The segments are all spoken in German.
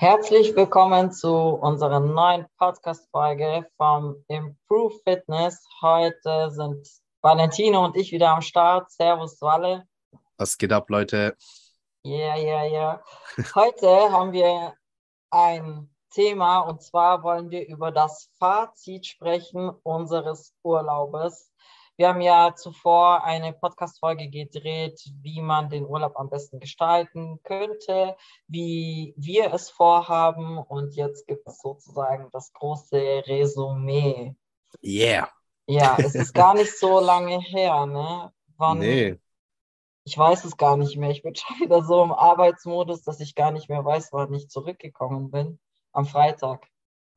Herzlich willkommen zu unserer neuen Podcast-Folge vom Improve Fitness. Heute sind Valentino und ich wieder am Start. Servus, Walle. Was geht ab, Leute? Ja, ja, ja. Heute haben wir ein Thema und zwar wollen wir über das Fazit sprechen unseres Urlaubes. Wir haben ja zuvor eine Podcast-Folge gedreht, wie man den Urlaub am besten gestalten könnte, wie wir es vorhaben. Und jetzt gibt es sozusagen das große Resümee. Yeah. Ja, es ist gar nicht so lange her, ne? Wann, nee. Ich weiß es gar nicht mehr. Ich bin schon wieder so im Arbeitsmodus, dass ich gar nicht mehr weiß, wann ich zurückgekommen bin. Am Freitag.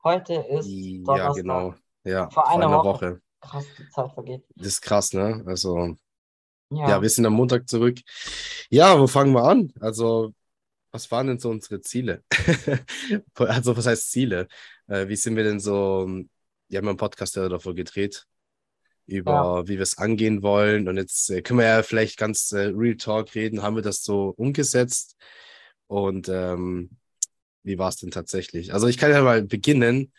Heute ist Donnerstag. Ja, genau. Ja, vor einer, Woche. Woche. Krass, die Zeit vergeht. Das ist krass, ne? Also, ja. ja, wir sind am Montag zurück. Ja, wo fangen wir an? Also, was waren denn so unsere Ziele? also, was heißt Ziele? Äh, wie sind wir denn so, wir haben einen Podcast ja davor gedreht, über ja. wie wir es angehen wollen. Und jetzt äh, können wir ja vielleicht ganz äh, Real Talk reden. Haben wir das so umgesetzt? Und ähm, wie war es denn tatsächlich? Also, ich kann ja mal beginnen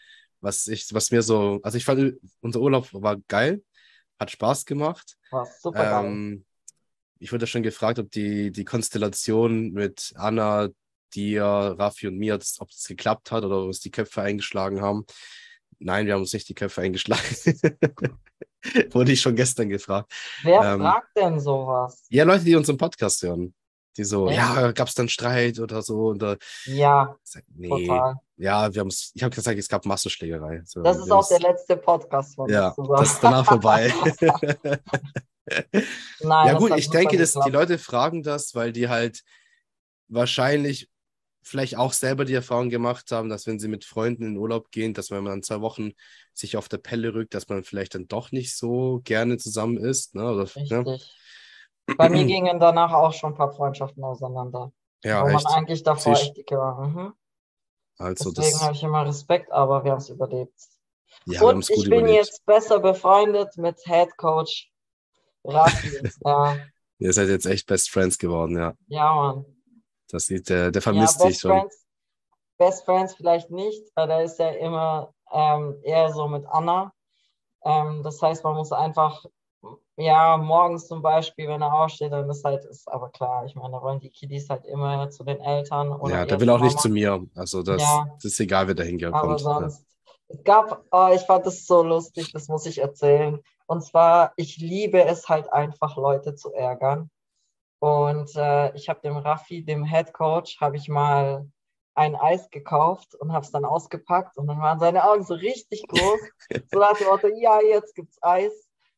was ich, was mir so, also ich fand, unser Urlaub war geil, hat Spaß gemacht. War super ähm, Ich wurde schon gefragt, ob die, die Konstellation mit Anna, dir, Raffi und mir, ob das geklappt hat oder ob uns die Köpfe eingeschlagen haben. Nein, wir haben uns nicht die Köpfe eingeschlagen. wurde ich schon gestern gefragt. Wer ähm, fragt denn sowas? Ja, Leute, die unseren Podcast hören. Die so, Echt? ja, gab es dann Streit oder so? Und, äh, ja, sag, nee. total. Ja, wir haben es, ich habe gesagt, es gab Massenschlägerei. So, das ist auch der letzte Podcast von Ja, das ist danach vorbei. Nein, ja gut, ich denke, dass die Leute fragen das, weil die halt wahrscheinlich vielleicht auch selber die Erfahrung gemacht haben, dass wenn sie mit Freunden in Urlaub gehen, dass wenn man dann zwei Wochen sich auf der Pelle rückt, dass man vielleicht dann doch nicht so gerne zusammen ist. Ne? Oder. Ne? Bei mir gingen danach auch schon ein paar Freundschaften auseinander. Ja, wo echt? man eigentlich davor echt dicke war. Mhm. Also Deswegen habe ich immer Respekt, aber wir haben es überlebt. Ja, Und ich bin überlebt. jetzt besser befreundet mit Head Coach Rafi. ja. Ihr seid jetzt echt Best Friends geworden, ja. Ja, Mann. Das sieht, der, der vermisst ja, dich schon. Friends, Best Friends vielleicht nicht, weil da ist ja immer ähm, eher so mit Anna. Ähm, das heißt, man muss einfach ja, morgens zum Beispiel, wenn er aufsteht, dann ist halt, ist aber klar, ich meine, da wollen die Kiddies halt immer zu den Eltern. Oder ja, der will auch Mama. nicht zu mir. Also das, ja. das ist egal, wer da hinkommt. Aber sonst, ja. es gab, oh, ich fand das so lustig, das muss ich erzählen. Und zwar, ich liebe es halt einfach, Leute zu ärgern. Und äh, ich habe dem Raffi, dem Head Coach, habe ich mal ein Eis gekauft und habe es dann ausgepackt und dann waren seine Augen so richtig groß. so nach dem Motto, ja, jetzt gibt's Eis.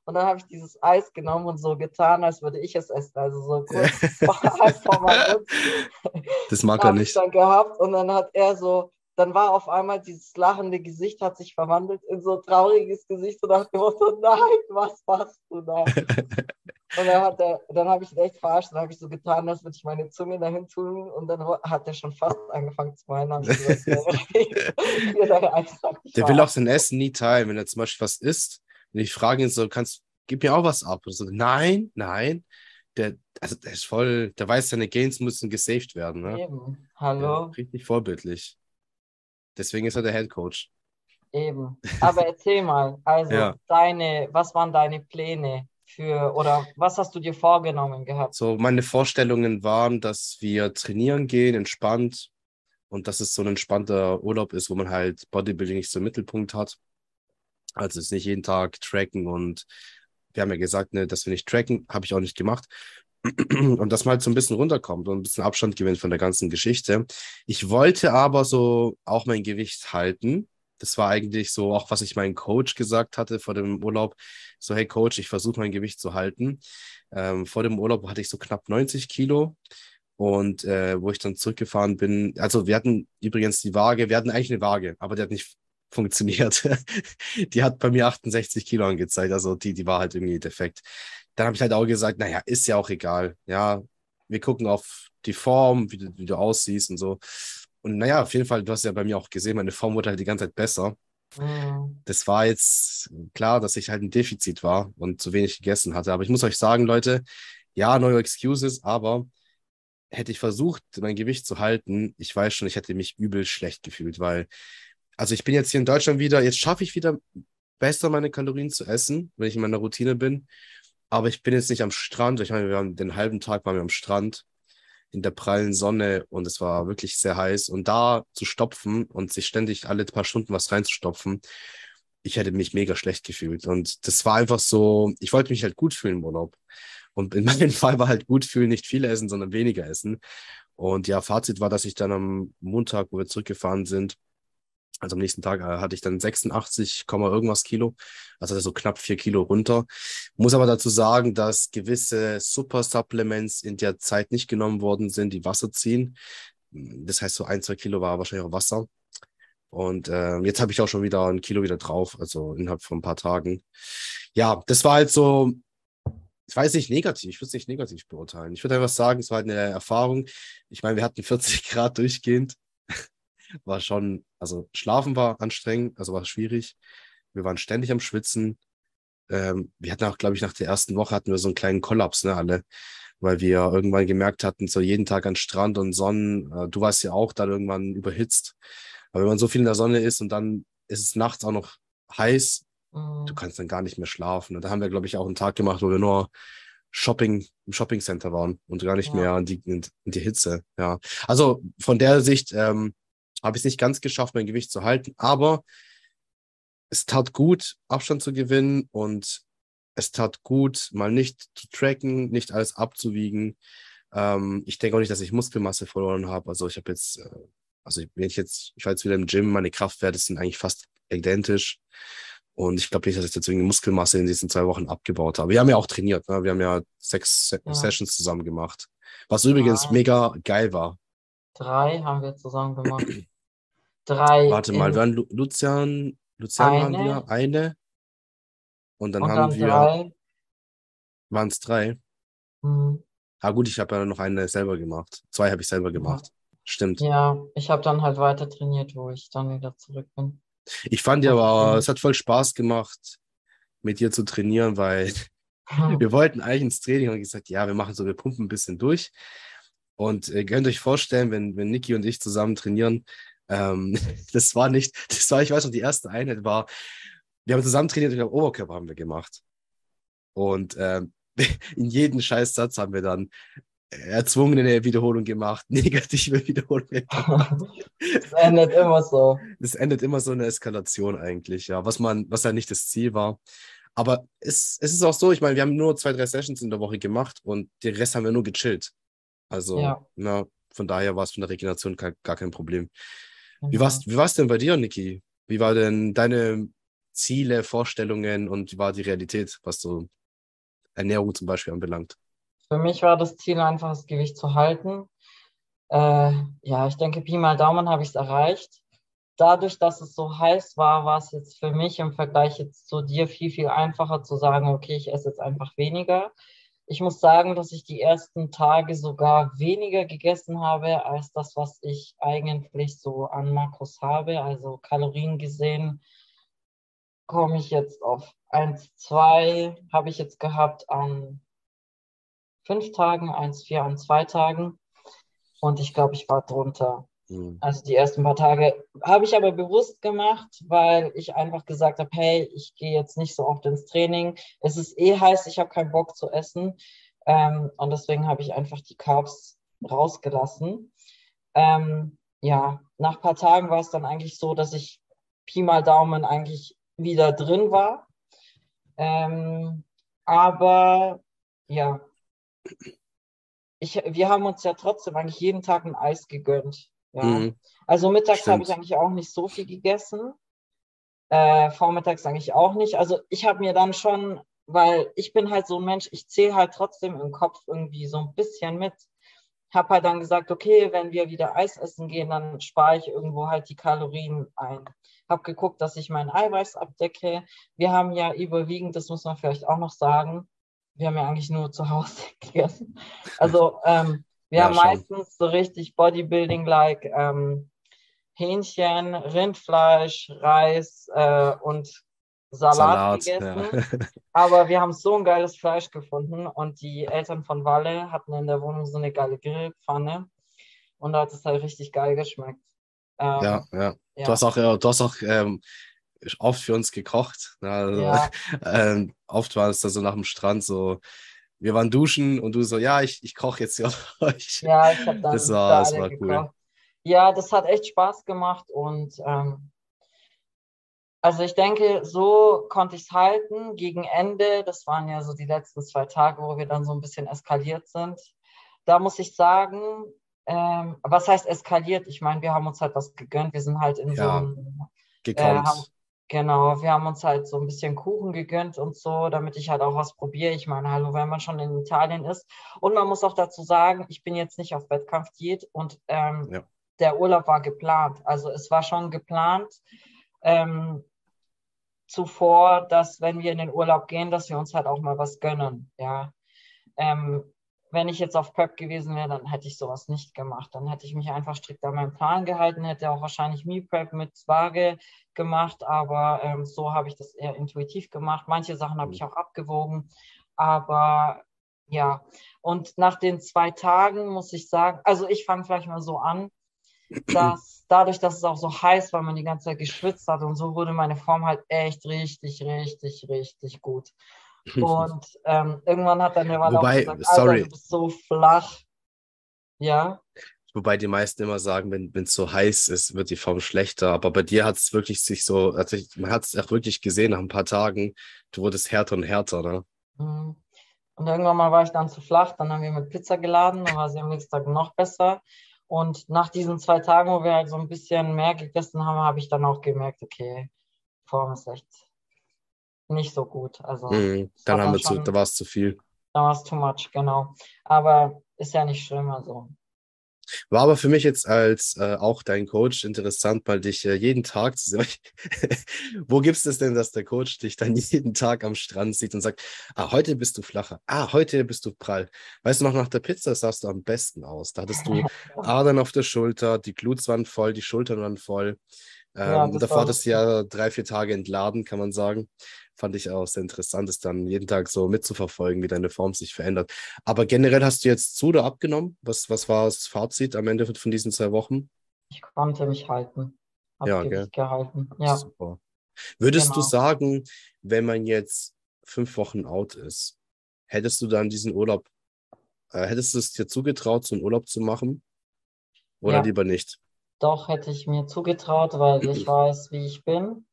Und dann habe ich dieses Eis genommen und so getan, als würde ich es essen. Also so kurz vor meinem Das mag er nicht. dann gehabt und dann hat er so, dann war auf einmal dieses lachende Gesicht hat sich verwandelt in so ein trauriges Gesicht und dachte mir so, nein, was machst du da? und dann hat er, dann habe ich ihn echt verarscht, dann habe ich so getan, als würde ich meine Zunge dahin tun und dann hat er schon fast angefangen zu weinen. Gesagt, der will auch sein Essen nie teilen, wenn er zum Beispiel was isst und ich frage ihn so, kannst, gib mir auch was ab. Und so, nein, nein. Der, also der ist voll, der weiß, seine Gains müssen gesaved werden. Ne? Eben. Hallo. Ja, richtig vorbildlich. Deswegen ist er der Head Coach. Eben. Aber erzähl mal, also ja. deine, was waren deine Pläne für oder was hast du dir vorgenommen gehabt? So, meine Vorstellungen waren, dass wir trainieren gehen, entspannt und dass es so ein entspannter Urlaub ist, wo man halt Bodybuilding nicht so im Mittelpunkt hat. Also es ist nicht jeden Tag tracken und wir haben ja gesagt, ne, dass wir nicht tracken, habe ich auch nicht gemacht. Und dass man halt so ein bisschen runterkommt und ein bisschen Abstand gewinnt von der ganzen Geschichte. Ich wollte aber so auch mein Gewicht halten. Das war eigentlich so auch, was ich meinem Coach gesagt hatte vor dem Urlaub. So, hey Coach, ich versuche mein Gewicht zu halten. Ähm, vor dem Urlaub hatte ich so knapp 90 Kilo. Und äh, wo ich dann zurückgefahren bin, also wir hatten übrigens die Waage, wir hatten eigentlich eine Waage, aber die hat nicht funktioniert. die hat bei mir 68 Kilo angezeigt, also die, die war halt irgendwie defekt. Dann habe ich halt auch gesagt, naja, ist ja auch egal. Ja, wir gucken auf die Form, wie du, wie du aussiehst und so. Und naja, auf jeden Fall, du hast ja bei mir auch gesehen, meine Form wurde halt die ganze Zeit besser. Mhm. Das war jetzt klar, dass ich halt ein Defizit war und zu wenig gegessen hatte. Aber ich muss euch sagen, Leute, ja, neue Excuses, aber hätte ich versucht, mein Gewicht zu halten, ich weiß schon, ich hätte mich übel schlecht gefühlt, weil, also ich bin jetzt hier in Deutschland wieder, jetzt schaffe ich wieder besser meine Kalorien zu essen, wenn ich in meiner Routine bin. Aber ich bin jetzt nicht am Strand. Ich meine, wir haben den halben Tag waren wir am Strand in der prallen Sonne und es war wirklich sehr heiß. Und da zu stopfen und sich ständig alle paar Stunden was reinzustopfen, ich hätte mich mega schlecht gefühlt. Und das war einfach so, ich wollte mich halt gut fühlen im Urlaub. Und in meinem Fall war halt gut fühlen, nicht viel essen, sondern weniger essen. Und ja, Fazit war, dass ich dann am Montag, wo wir zurückgefahren sind, also am nächsten Tag äh, hatte ich dann 86, irgendwas Kilo, also so knapp vier Kilo runter. Muss aber dazu sagen, dass gewisse Super-Supplements in der Zeit nicht genommen worden sind, die Wasser ziehen. Das heißt, so ein, zwei Kilo war wahrscheinlich auch Wasser. Und äh, jetzt habe ich auch schon wieder ein Kilo wieder drauf, also innerhalb von ein paar Tagen. Ja, das war halt so, ich weiß nicht negativ, ich würde es nicht negativ beurteilen. Ich würde einfach sagen, es war halt eine Erfahrung. Ich meine, wir hatten 40 Grad durchgehend war schon, also schlafen war anstrengend, also war schwierig. Wir waren ständig am Schwitzen. Ähm, wir hatten auch, glaube ich, nach der ersten Woche hatten wir so einen kleinen Kollaps, ne, alle, weil wir irgendwann gemerkt hatten, so jeden Tag an Strand und Sonnen, äh, du warst ja auch dann irgendwann überhitzt. Aber wenn man so viel in der Sonne ist und dann ist es nachts auch noch heiß, mhm. du kannst dann gar nicht mehr schlafen. Und da haben wir, glaube ich, auch einen Tag gemacht, wo wir nur Shopping, im Shopping Center waren und gar nicht ja. mehr in die, in, in die Hitze. Ja. Also von der Sicht, ähm, habe ich es nicht ganz geschafft, mein Gewicht zu halten, aber es tat gut, Abstand zu gewinnen und es tat gut, mal nicht zu tracken, nicht alles abzuwiegen. Ähm, ich denke auch nicht, dass ich Muskelmasse verloren habe. Also ich habe jetzt, äh, also wenn ich jetzt, ich war jetzt wieder im Gym, meine Kraftwerte sind eigentlich fast identisch. Und ich glaube nicht, dass ich deswegen Muskelmasse in diesen zwei Wochen abgebaut habe. Wir haben ja auch trainiert, ne? wir haben ja sechs ja. Sessions zusammen gemacht. Was übrigens ja. mega geil war. Drei haben wir zusammen gemacht. Drei. Warte mal, wir waren Lu Lucian, Lucian eine. waren wir, eine. Und dann und haben dann wir. Waren es drei? Mhm. Ah, gut, ich habe ja noch eine selber gemacht. Zwei habe ich selber gemacht. Ja. Stimmt. Ja, ich habe dann halt weiter trainiert, wo ich dann wieder zurück bin. Ich fand ja aber, es hat voll Spaß gemacht, mit dir zu trainieren, weil wir wollten eigentlich ins Training und gesagt, ja, wir machen so, wir pumpen ein bisschen durch. Und ihr könnt euch vorstellen, wenn, wenn Niki und ich zusammen trainieren, ähm, das war nicht, das war, ich weiß noch, die erste Einheit war, wir haben zusammen trainiert und Oberkörper haben wir gemacht. Und ähm, in jedem Scheißsatz haben wir dann erzwungene Wiederholung gemacht, negative Wiederholung. das endet immer so. Das endet immer so eine Eskalation eigentlich, ja, was man, was ja nicht das Ziel war. Aber es, es ist auch so, ich meine, wir haben nur zwei, drei Sessions in der Woche gemacht und den Rest haben wir nur gechillt. Also, ja. na, von daher war es von der Regeneration gar, gar kein Problem. Wie war es wie war's denn bei dir, Niki? Wie war denn deine Ziele, Vorstellungen und wie war die Realität, was so Ernährung zum Beispiel anbelangt? Für mich war das Ziel einfach, das Gewicht zu halten. Äh, ja, ich denke, Pi mal Daumen habe ich es erreicht. Dadurch, dass es so heiß war, war es jetzt für mich im Vergleich jetzt zu dir viel, viel einfacher zu sagen, okay, ich esse jetzt einfach weniger. Ich muss sagen, dass ich die ersten Tage sogar weniger gegessen habe als das, was ich eigentlich so an Makros habe. Also Kalorien gesehen komme ich jetzt auf 1, 2 habe ich jetzt gehabt an fünf Tagen, 1, 4 an zwei Tagen. Und ich glaube, ich war drunter. Mhm. Also die ersten paar Tage habe ich aber bewusst gemacht, weil ich einfach gesagt habe, hey, ich gehe jetzt nicht so oft ins Training. Es ist eh heiß, ich habe keinen Bock zu essen. Ähm, und deswegen habe ich einfach die Carbs rausgelassen. Ähm, ja, nach ein paar Tagen war es dann eigentlich so, dass ich Pi mal Daumen eigentlich wieder drin war. Ähm, aber ja, ich, wir haben uns ja trotzdem eigentlich jeden Tag ein Eis gegönnt. Ja. Mhm. Also mittags habe ich eigentlich auch nicht so viel gegessen. Äh, vormittags eigentlich auch nicht. Also ich habe mir dann schon, weil ich bin halt so ein Mensch, ich zähle halt trotzdem im Kopf irgendwie so ein bisschen mit. Habe halt dann gesagt, okay, wenn wir wieder Eis essen gehen, dann spare ich irgendwo halt die Kalorien ein. Habe geguckt, dass ich mein Eiweiß abdecke. Wir haben ja überwiegend, das muss man vielleicht auch noch sagen, wir haben ja eigentlich nur zu Hause gegessen. Also ähm, wir ja, haben schon. meistens so richtig Bodybuilding-like ähm, Hähnchen, Rindfleisch, Reis äh, und Salat, Salat, gegessen. ja. Aber wir haben so ein geiles Fleisch gefunden und die Eltern von Walle hatten in der Wohnung so eine geile Grillpfanne und da hat es halt richtig geil geschmeckt. Ähm, Ja, ja. ja. Du hast auch, äh, du hast auch ähm, oft für uns gekocht. ne? Also, Ja. ähm, oft war es da so nach dem Strand so, wir waren duschen und du so, ja, ich, ich koche jetzt für euch. Ja, ich habe dann Das war- für das war cool. gekocht. Ja, das hat echt Spaß gemacht und ähm, also ich denke, so konnte ich es halten. Gegen Ende, das waren ja so die letzten zwei Tage, wo wir dann so ein bisschen eskaliert sind. Da muss ich sagen, ähm, was heißt eskaliert? Ich meine, wir haben uns halt was gegönnt. Wir sind halt in so Ja, einem Gekonnt. Äh, haben, genau, wir haben uns halt so ein bisschen Kuchen gegönnt und so, damit ich halt auch was probiere. Ich meine, hallo, wenn man schon in Italien ist. Und man muss auch dazu sagen, ich bin jetzt nicht auf Wettkampfdiät und ähm, Ja. der Urlaub war geplant. Also es war schon geplant ähm, zuvor, dass wenn wir in den Urlaub gehen, dass wir uns halt auch mal was gönnen. Ja. Ähm, wenn ich jetzt auf Prep gewesen wäre, dann hätte ich sowas nicht gemacht. Dann hätte ich mich einfach strikt an meinen Plan gehalten, hätte auch wahrscheinlich Me Prep mit Waage gemacht, aber ähm, so habe ich das eher intuitiv gemacht. Manche Sachen habe ich auch abgewogen, aber ja. Und nach den zwei Tagen muss ich sagen, also ich fange vielleicht mal so an, dass dadurch, dass es auch so heiß war, man die ganze Zeit geschwitzt hat und so wurde meine Form halt echt richtig, richtig, richtig gut. Und ähm, irgendwann hat dann der Wahl auch Wobei, gesagt, sorry. Du bist so flach. Ja, Wobei die meisten immer sagen, wenn es so heiß ist, wird die Form schlechter. Aber bei dir hat es wirklich sich so, also man hat es auch wirklich gesehen nach ein paar Tagen, du wurdest härter und härter, ne? Mhm. Und irgendwann mal war ich dann zu flach, dann haben wir mit Pizza geladen, dann war sie am nächsten Tag noch besser. Und nach diesen zwei Tagen, wo wir halt so ein bisschen mehr gegessen haben, habe ich dann auch gemerkt, okay, Form ist echt nicht so gut. Also Mhm. Dann haben wir zu, schon- da war es zu viel. da war es too much, genau. Aber ist ja nicht schlimm, also. War aber für mich jetzt als äh, auch dein Coach interessant, mal dich äh, jeden Tag zu sehen. Wo gibt es denn, dass der Coach dich dann jeden Tag am Strand sieht und sagt, ah, heute bist du flacher, ah, heute bist du prall. Weißt du noch, nach der Pizza sahst du am besten aus. Da hattest du Adern auf der Schulter, die Gluts waren voll, die Schultern waren voll. Ähm, Ja, davor hattest du ja drei, vier Tage entladen, kann man sagen. Fand ich auch sehr interessant, das dann jeden Tag so mitzuverfolgen, wie deine Form sich verändert. Aber generell hast du jetzt zu oder abgenommen? Was, was war das Fazit am Ende von diesen zwei Wochen? Ich konnte mich halten. Hab Ja, Gewicht gehalten. Ja. Super. Würdest du Genau. sagen, wenn man jetzt fünf Wochen out ist, hättest du dann diesen Urlaub, äh, hättest du es dir zugetraut, so einen Urlaub zu machen? Oder Ja. lieber nicht? Doch hätte ich mir zugetraut, weil ich weiß, wie ich bin.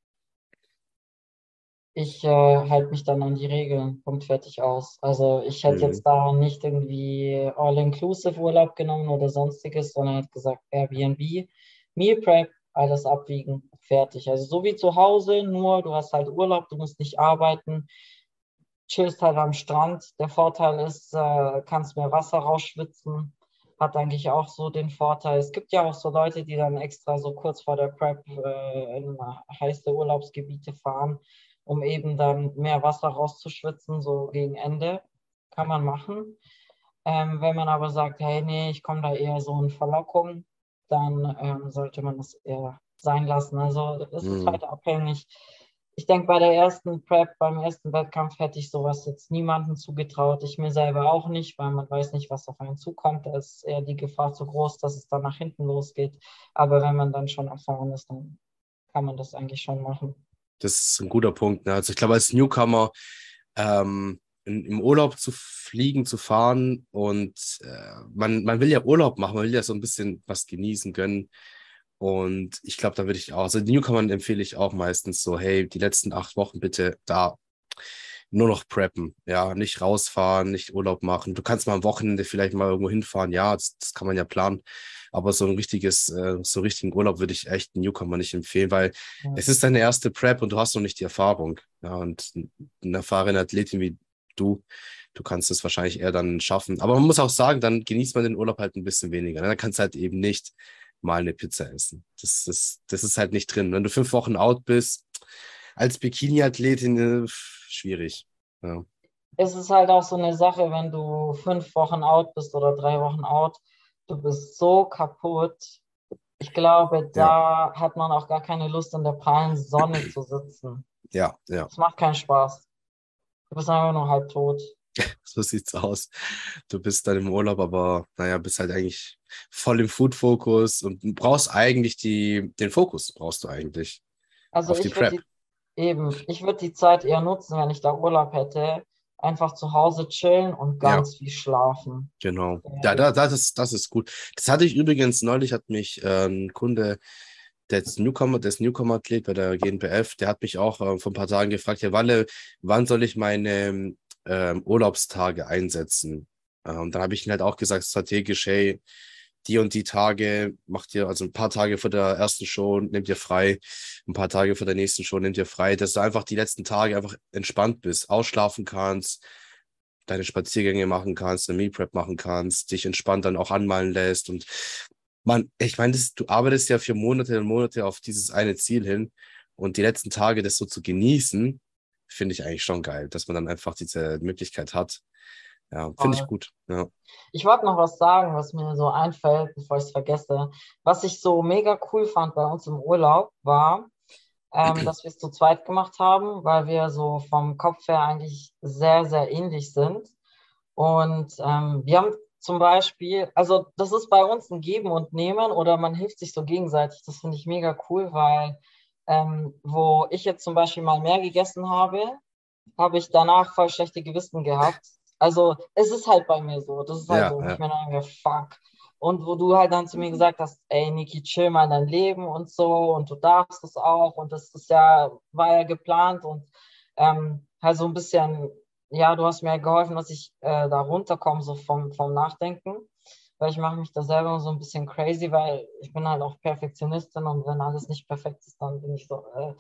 Ich äh, halte mich dann an die Regeln. Punkt fertig aus. Also ich hätte Mhm. jetzt da nicht irgendwie All-Inclusive Urlaub genommen oder sonstiges, sondern hätte gesagt Airbnb, Meal Prep, alles abwiegen, fertig. Also so wie zu Hause, nur du hast halt Urlaub, du musst nicht arbeiten, chillst halt am Strand. Der Vorteil ist, äh, kannst mehr Wasser rausschwitzen. Hat eigentlich auch so den Vorteil. Es gibt ja auch so Leute, die dann extra so kurz vor der Prep äh, in heiße Urlaubsgebiete fahren, um eben dann mehr Wasser rauszuschwitzen, so gegen Ende. Kann man machen. Ähm, wenn man aber sagt, hey, nee, ich komme da eher so in Verlockung, dann ähm, sollte man das eher sein lassen. Also es ist Mhm. halt abhängig. Ich denke, bei der ersten Prep, beim ersten Wettkampf hätte ich sowas jetzt niemandem zugetraut. Ich mir selber auch nicht, weil man weiß nicht, was auf einen zukommt. Da ist eher die Gefahr zu groß, dass es dann nach hinten losgeht. Aber wenn man dann schon erfahren ist, dann kann man das eigentlich schon machen. Das ist ein guter Punkt. Ne? Also ich glaube, als Newcomer ähm, in, im Urlaub zu fliegen, zu fahren und äh, man, man will ja Urlaub machen, man will ja so ein bisschen was genießen können. Und ich glaube, da würde ich auch, also Newcomern empfehle ich auch meistens so, hey, die letzten acht Wochen bitte da nur noch preppen, ja, nicht rausfahren, nicht Urlaub machen. Du kannst mal am Wochenende vielleicht mal irgendwo hinfahren, ja, das, das kann man ja planen. Aber so ein richtiges, äh, so einen richtigen Urlaub würde ich echt einen Newcomer nicht empfehlen, weil Ja. es ist deine erste Prep und du hast noch nicht die Erfahrung. Ja, und eine erfahrene Athletin wie du, du kannst es wahrscheinlich eher dann schaffen. Aber man muss auch sagen, dann genießt man den Urlaub halt ein bisschen weniger. ne? Dann kannst du halt eben nicht mal eine Pizza essen. Das, das, das ist halt nicht drin. Wenn du fünf Wochen out bist, als Bikini-Athletin, äh, schwierig. Ja. es ist halt auch so eine Sache, wenn du fünf Wochen out bist oder drei Wochen out, du bist so kaputt. Ich glaube, da hat man auch gar keine Lust, in der prallen Sonne zu sitzen. Ja, ja. Es macht keinen Spaß. Du bist einfach nur halb tot. so sieht's aus. Du bist dann im Urlaub, aber naja, bist halt eigentlich voll im Food-Fokus und brauchst eigentlich die, den Fokus, brauchst du eigentlich. Also auf die ich würde Prep. die, eben, ich würde die Zeit eher nutzen, wenn ich da Urlaub hätte, einfach zu Hause chillen und Ja. ganz viel schlafen. Genau. Ja. Ja, da, das, ist, das ist gut. Das hatte ich übrigens neulich, hat mich äh, ein Kunde, der Newcomer, der ist Newcomer-Athlet bei der GNBF, der hat mich auch äh, vor ein paar Tagen gefragt, ja, Walle, wann soll ich meine ähm, Urlaubstage einsetzen? Äh, und dann habe ich ihm halt auch gesagt, strategisch, hey, die und die Tage macht ihr, also ein paar Tage vor der ersten Show nehmt ihr frei, ein paar Tage vor der nächsten Show nehmt ihr frei, dass du einfach die letzten Tage einfach entspannt bist, ausschlafen kannst, deine Spaziergänge machen kannst, eine Meal Prep machen kannst, dich entspannt dann auch anmalen lässt und man, ich meine, du arbeitest ja für Monate und Monate auf dieses eine Ziel hin und die letzten Tage das so zu genießen, finde ich eigentlich schon geil, dass man dann einfach diese Möglichkeit hat. Ja, finde ich Voll. gut. Ja. Ich wollte noch was sagen, was mir so einfällt, bevor ich es vergesse. Was ich so mega cool fand bei uns im Urlaub, war, ähm, dass wir es zu zweit gemacht haben, weil wir so vom Kopf her eigentlich sehr, sehr ähnlich sind. Und ähm, wir haben zum Beispiel, also das ist bei uns ein Geben und Nehmen oder man hilft sich so gegenseitig. Das finde ich mega cool, weil ähm, wo ich jetzt zum Beispiel mal mehr gegessen habe, habe ich danach voll schlechte Gewissen gehabt. Also es ist halt bei mir so. Das ist halt Ja, so. ja. Ich mir dann fuck. Und wo du halt dann zu mir gesagt hast, ey Niki, chill mal dein Leben und so und du darfst es auch und das ist ja, war ja geplant und ähm, halt so ein bisschen, ja, du hast mir geholfen, dass ich äh, da runterkomme, so vom, vom Nachdenken, weil ich mache mich da selber so ein bisschen crazy, weil ich bin halt auch Perfektionistin und wenn alles nicht perfekt ist, dann bin ich so, äh,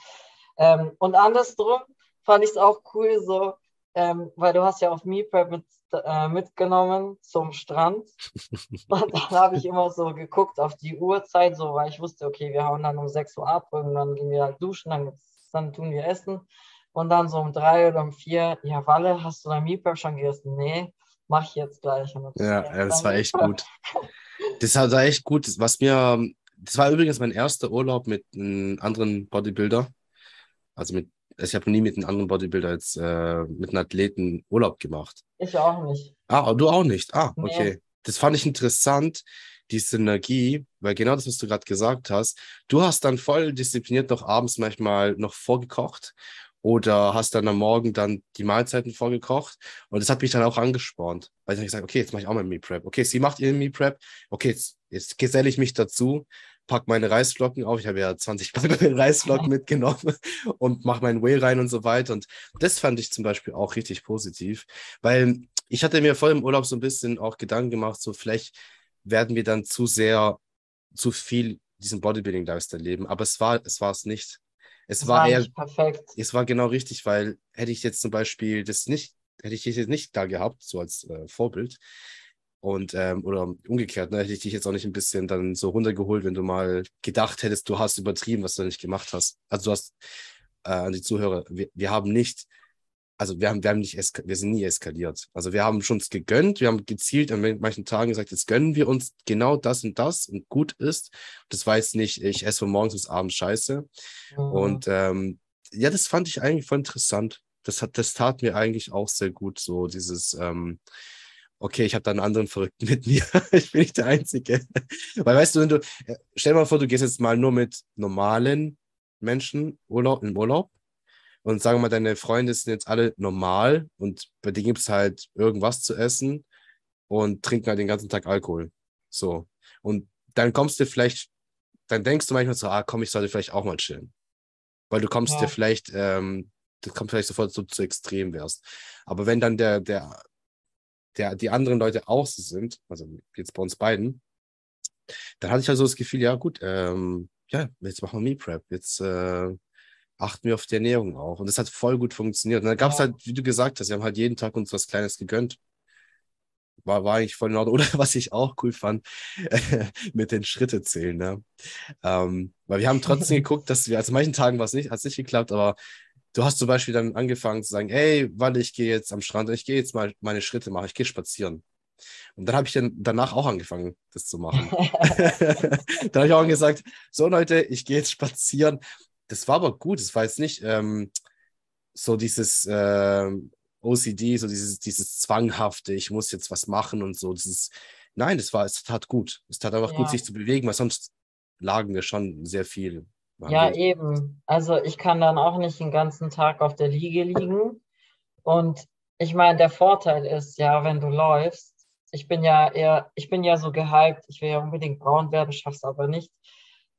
ähm, und andersrum fand ich es auch cool, so, ähm, weil du hast ja auf MePrep mit, äh, mitgenommen zum Strand. Und dann habe ich immer so geguckt auf die Uhrzeit, so, weil ich wusste, okay, wir hauen dann um 6 Uhr ab, irgendwann gehen wir halt duschen, dann, dann tun wir essen. Und dann so um drei oder um vier, ja, Walle, hast du dein MePrep schon gegessen? Nee, mach ich jetzt gleich. Und dann- Ja, das dann war echt gut. Das war echt gut. Was mir, das war übrigens mein erster Urlaub mit einem anderen Bodybuilder. Also mit, ich habe nie mit einem anderen Bodybuilder jetzt äh, mit einem Athleten Urlaub gemacht. Ich auch nicht. Ah, du auch nicht. Ah, Nee. okay. Das fand ich interessant, die Synergie, weil genau das, was du gerade gesagt hast, du hast dann voll diszipliniert noch abends manchmal noch vorgekocht oder hast dann am Morgen dann die Mahlzeiten vorgekocht und das hat mich dann auch angespornt, weil ich dann gesagt, okay, jetzt mache ich auch mal Meal Prep. Okay, sie macht ihren Meal Prep. Okay, jetzt, jetzt geselle ich mich dazu, pack meine Reisflocken auf. Ich habe ja 20 Packungen Reisflocken mitgenommen und mache meinen Whey rein und so weiter. Und das fand ich zum Beispiel auch richtig positiv, weil ich hatte mir voll im Urlaub so ein bisschen auch Gedanken gemacht, so vielleicht werden wir dann zu sehr, zu viel diesen Bodybuilding-Lifestyle leben. Aber es war, es war es nicht. Es war war eher, perfekt. es war genau richtig, weil hätte ich jetzt zum Beispiel das nicht, hätte ich jetzt nicht da gehabt, so als äh, Vorbild, und ähm, oder umgekehrt, ne, hätte ich dich jetzt auch nicht ein bisschen dann so runtergeholt, wenn du mal gedacht hättest, du hast übertrieben, was du nicht gemacht hast. Also du hast äh, an die Zuhörer, wir, wir haben nicht, also wir haben, wir haben nicht, wir sind nie eskaliert. Also wir haben schon gegönnt, wir haben gezielt an manchen Tagen gesagt, jetzt gönnen wir uns genau das und das und gut ist. Das war jetzt nicht, ich esse von morgens bis abends Scheiße. Mhm. Und ähm, ja, das fand ich eigentlich voll interessant. Das hat, das tat mir eigentlich auch sehr gut, so dieses, ähm, okay, ich habe da einen anderen Verrückten mit mir. ich bin nicht der Einzige. Weil weißt du, wenn du, äh, stell dir mal vor, du gehst jetzt mal nur mit normalen Menschen Urlaub, im Urlaub und sagen wir mal, deine Freunde sind jetzt alle normal und bei denen gibt es halt irgendwas zu essen und trinken halt den ganzen Tag Alkohol. So. Und dann kommst du vielleicht, dann denkst du manchmal so, ah komm, ich sollte vielleicht auch mal chillen. Weil du kommst Ja. dir vielleicht, ähm, du kommst vielleicht sofort so zu extrem wärst. Aber wenn dann der, der, der, die anderen Leute auch so sind, also jetzt bei uns beiden, dann hatte ich halt so das Gefühl, ja gut, ähm, ja, jetzt machen wir Meal Prep, jetzt äh, achten wir auf die Ernährung auch. Und das hat voll gut funktioniert. Und dann gab es halt, wie du gesagt hast, wir haben halt jeden Tag uns was Kleines gegönnt. War, war eigentlich voll in Ordnung. Oder was ich auch cool fand, mit den Schritte zählen. Ne? Ähm, weil wir haben trotzdem geguckt, dass wir, also an manchen Tagen war es nicht, hat es nicht geklappt, aber du hast zum Beispiel dann angefangen zu sagen, ey, warte, ich gehe jetzt am Strand ich gehe jetzt mal meine Schritte machen, ich gehe spazieren. Und dann habe ich dann danach auch angefangen, das zu machen. dann habe ich auch gesagt, so Leute, ich gehe jetzt spazieren. Das war aber gut. Es war jetzt nicht, ähm, so dieses äh, OCD, so dieses, dieses Zwanghafte, ich muss jetzt was machen und so. Dieses, nein, es war, es tat gut. Es tat einfach Ja. gut, sich zu bewegen, weil sonst lagen wir schon sehr viel. Ja, eben. Also ich kann dann auch nicht den ganzen Tag auf der Liege liegen. Und ich meine, der Vorteil ist ja, wenn du läufst, ich bin ja eher, ich bin ja so gehypt, ich will ja unbedingt braun werden, schaff's aber nicht.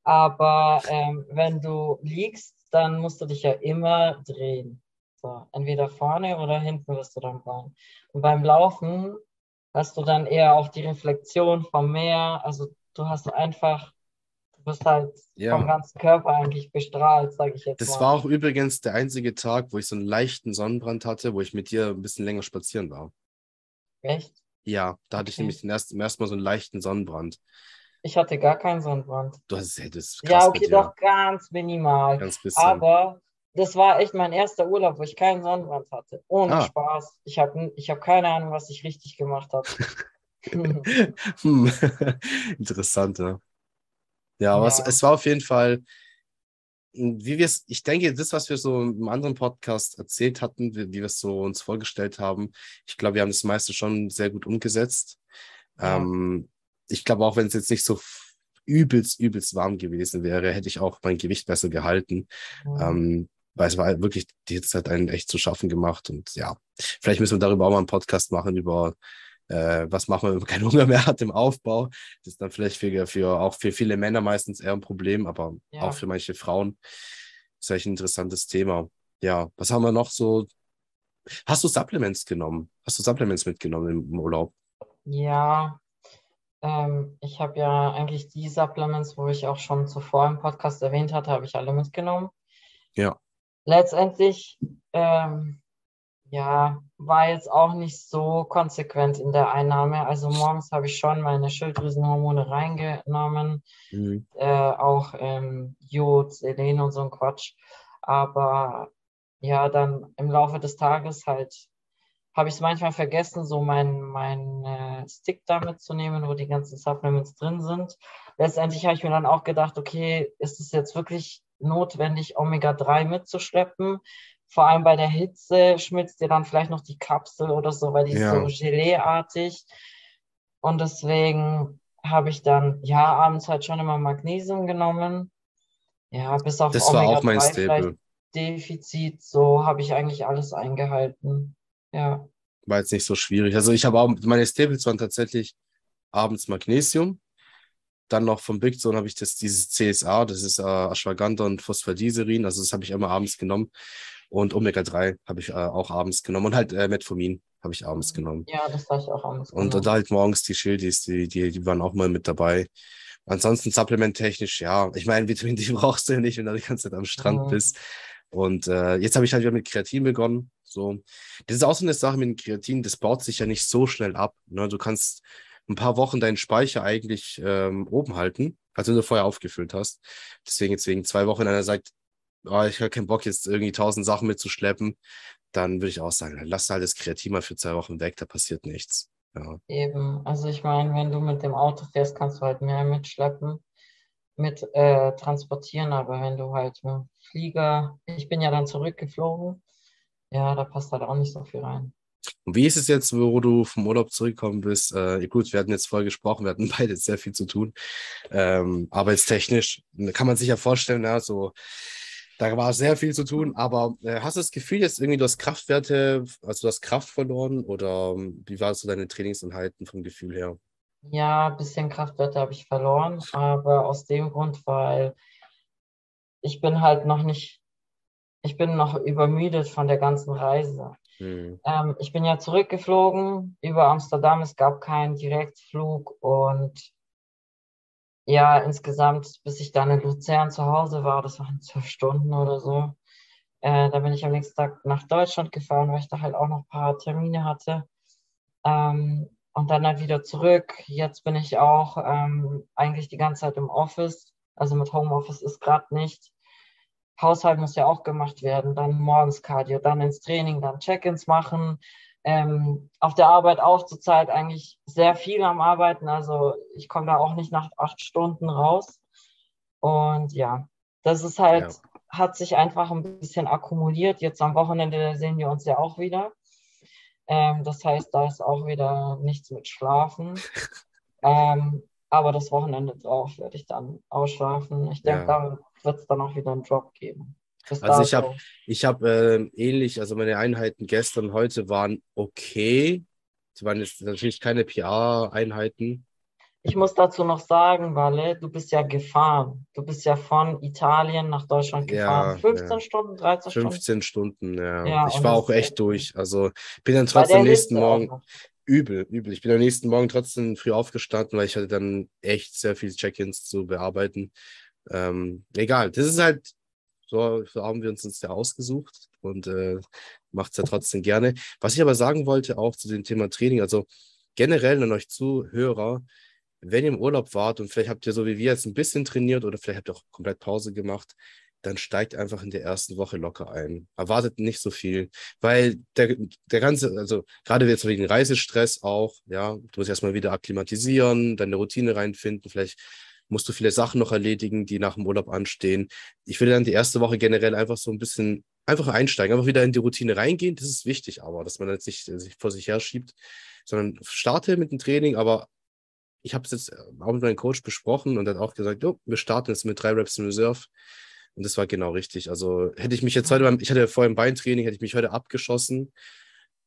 Aber ähm, wenn du liegst, dann musst du dich ja immer drehen. So, entweder vorne oder hinten wirst du dann braun. Und beim Laufen hast du dann eher auch die Reflexion vom Meer. Also du hast einfach, du bist halt Ja. vom ganzen Körper eigentlich bestrahlt, sage ich jetzt Das mal. war auch übrigens der einzige Tag, wo ich so einen leichten Sonnenbrand hatte, wo ich mit dir ein bisschen länger spazieren war. Echt? Ja, da hatte ich Okay. nämlich den ersten, zum ersten Mal so einen leichten Sonnenbrand. Ich hatte gar keinen Sonnenbrand. Du hast hey, das Ja, okay, doch ganz minimal. Ganz bisschen. Aber das war echt mein erster Urlaub, wo ich keinen Sonnenbrand hatte. Ohne Ah. Spaß. Ich habe ich hab keine Ahnung, was ich richtig gemacht habe. Hm. Interessant, ja. Ja, aber es, Ja. es war auf jeden Fall, wie wir es, ich denke, das, was wir so im anderen Podcast erzählt hatten, wie, wie wir es so uns vorgestellt haben, ich glaube, wir haben das meiste schon sehr gut umgesetzt. Ja. Ähm, ich glaube, auch wenn es jetzt nicht so übelst, übelst warm gewesen wäre, hätte ich auch mein Gewicht besser gehalten. Ähm, weil es war halt wirklich, die Hitze hat einen echt zu schaffen gemacht. Und ja, vielleicht müssen wir darüber auch mal einen Podcast machen, über äh, was machen wir, wenn man keinen Hunger mehr hat im Aufbau. Das ist dann vielleicht für, für auch für viele Männer meistens eher ein Problem, aber Ja. auch für manche Frauen ist eigentlich ein interessantes Thema. Ja, was haben wir noch so? Hast du Supplements genommen? Hast du Supplements mitgenommen im, Urlaub? Ja, ähm, ich habe ja eigentlich die Supplements, wo ich auch schon zuvor im Podcast erwähnt hatte, habe ich alle mitgenommen. Ja. Letztendlich, ähm, ja, war jetzt auch nicht so konsequent in der Einnahme. Also morgens habe ich schon meine Schilddrüsenhormone reingenommen, Mhm. äh, auch ähm, Jod, Selen und so ein Quatsch. Aber ja, dann im Laufe des Tages halt habe ich es manchmal vergessen, so mein, mein äh, Stick da mitzunehmen, wo die ganzen Supplements drin sind. Letztendlich habe ich mir dann auch gedacht, okay, ist es jetzt wirklich notwendig, Omega-3 mitzuschleppen? Vor allem bei der Hitze schmilzt dir dann vielleicht noch die Kapsel oder so, weil die ist Ja. so Gelee-artig. Und deswegen habe ich dann, ja, abends halt schon immer Magnesium genommen. Ja, bis auf Das war auch mein Omega-3 vielleicht Staple. Defizit, so habe ich eigentlich alles eingehalten. Ja, War jetzt nicht so schwierig. Also ich habe auch, meine Staples waren tatsächlich abends Magnesium. Dann noch vom Big Zone habe ich das, dieses CSA, das ist äh, Ashwagandha und Phosphodiesel, also das habe ich immer abends genommen. Und Omega-3 habe ich äh, auch abends genommen. Und halt äh, Metformin habe ich abends genommen. ja, das habe ich auch Und genommen. dann halt morgens die Schildis, die, die, die waren auch mal mit dabei. Ansonsten supplementtechnisch, ja. Ich meine, Vitamin D brauchst du ja nicht, wenn du die ganze Zeit am Strand Mhm. bist. Und äh, jetzt habe ich halt wieder mit Kreatin begonnen. So, das ist auch so eine Sache mit dem Kreatin, das baut sich ja nicht so schnell ab. Ne? Du kannst ein paar Wochen deinen Speicher eigentlich ähm, oben halten, als wenn du vorher aufgefüllt hast. Deswegen jetzt wegen zwei Wochen einer sagt, oh, ich habe keinen Bock, jetzt irgendwie tausend Sachen mitzuschleppen, dann würde ich auch sagen, lass halt das Kreatin mal für zwei Wochen weg, da passiert nichts. Ja. Eben, also ich meine, wenn du mit dem Auto fährst, kannst du halt mehr mitschleppen, mit äh, transportieren, aber wenn du halt mit dem Flieger, ich bin ja dann zurückgeflogen, ja, da passt halt auch nicht so viel rein. Und wie ist es jetzt, wo du vom Urlaub zurückgekommen bist? Äh, gut, wir hatten jetzt voll gesprochen, wir hatten beide sehr viel zu tun. Ähm, arbeitstechnisch kann man sich ja vorstellen, ja, so, da war sehr viel zu tun, aber äh, hast du das Gefühl, jetzt irgendwie du hast Kraftwerte, also du hast Kraft verloren oder wie war so deine Trainingseinheiten vom Gefühl her? Ja, ein bisschen Kraftwerte habe ich verloren, aber aus dem Grund, weil ich bin halt noch nicht, ich bin noch übermüdet von der ganzen Reise. Hm. Ähm, ich bin ja zurückgeflogen über Amsterdam. Es gab keinen Direktflug und ja, insgesamt, bis ich dann in Luzern zu Hause war, das waren zwölf Stunden oder so. Äh, da bin ich am nächsten Tag nach Deutschland gefahren, weil ich da halt auch noch ein paar Termine hatte. Ähm, und dann halt wieder zurück. Jetzt bin ich auch ähm, eigentlich die ganze Zeit im Office. Also mit Homeoffice ist gerade nicht. Haushalt muss ja auch gemacht werden, dann morgens Cardio, dann ins Training, dann Check-ins machen. Ähm, auf der Arbeit auch zurzeit eigentlich sehr viel am Arbeiten, also ich komme da auch nicht nach acht Stunden raus. Und ja, das ist halt Ja. hat sich einfach ein bisschen akkumuliert. Jetzt am Wochenende sehen wir uns ja auch wieder. Ähm, das heißt, da ist auch wieder nichts mit Schlafen. ähm, aber das Wochenende drauf werde ich dann ausschlafen. Ich denke, ja. da wird es dann auch wieder einen Drop geben. Also ich habe ich hab, äh, ähnlich, also meine Einheiten gestern, heute waren okay. Sie waren jetzt natürlich keine PR-Einheiten. Ich muss dazu noch sagen, Walle, du bist ja gefahren. Du bist ja von Italien nach Deutschland gefahren. Ja, 15 ja. Stunden, 13 Stunden? 15 Stunden, ja. ja ich war auch echt durch. Also bin dann trotzdem nächsten Morgen übel, übel. Ich bin am nächsten Morgen trotzdem früh aufgestanden, weil ich hatte dann echt sehr viele Check-ins zu bearbeiten. Ähm, egal, das ist halt, so, haben wir uns das ja ausgesucht und äh, macht es ja trotzdem gerne. Was ich aber sagen wollte auch zu dem Thema Training, also generell an euch Zuhörer, wenn ihr im Urlaub wart und vielleicht habt ihr so wie wir jetzt ein bisschen trainiert oder vielleicht habt ihr auch komplett Pause gemacht, dann steigt einfach in der ersten Woche locker ein. Erwartet nicht so viel, weil der, der ganze, also gerade jetzt wegen Reisestress auch, ja, du musst erstmal wieder akklimatisieren, deine Routine reinfinden, vielleicht musst du viele Sachen noch erledigen, die nach dem Urlaub anstehen. Ich würde dann die erste Woche generell einfach so ein bisschen einfach einsteigen, einfach wieder in die Routine reingehen. Das ist wichtig, aber dass man jetzt nicht sich vor sich her schiebt, sondern starte mit dem Training, aber ich habe es jetzt auch mit meinem Coach besprochen und hat auch gesagt, oh, wir starten jetzt mit drei Reps in Reserve. Und das war genau richtig. Also hätte ich mich jetzt heute beim, ich hatte vorher im Beintraining, hätte ich mich heute abgeschossen,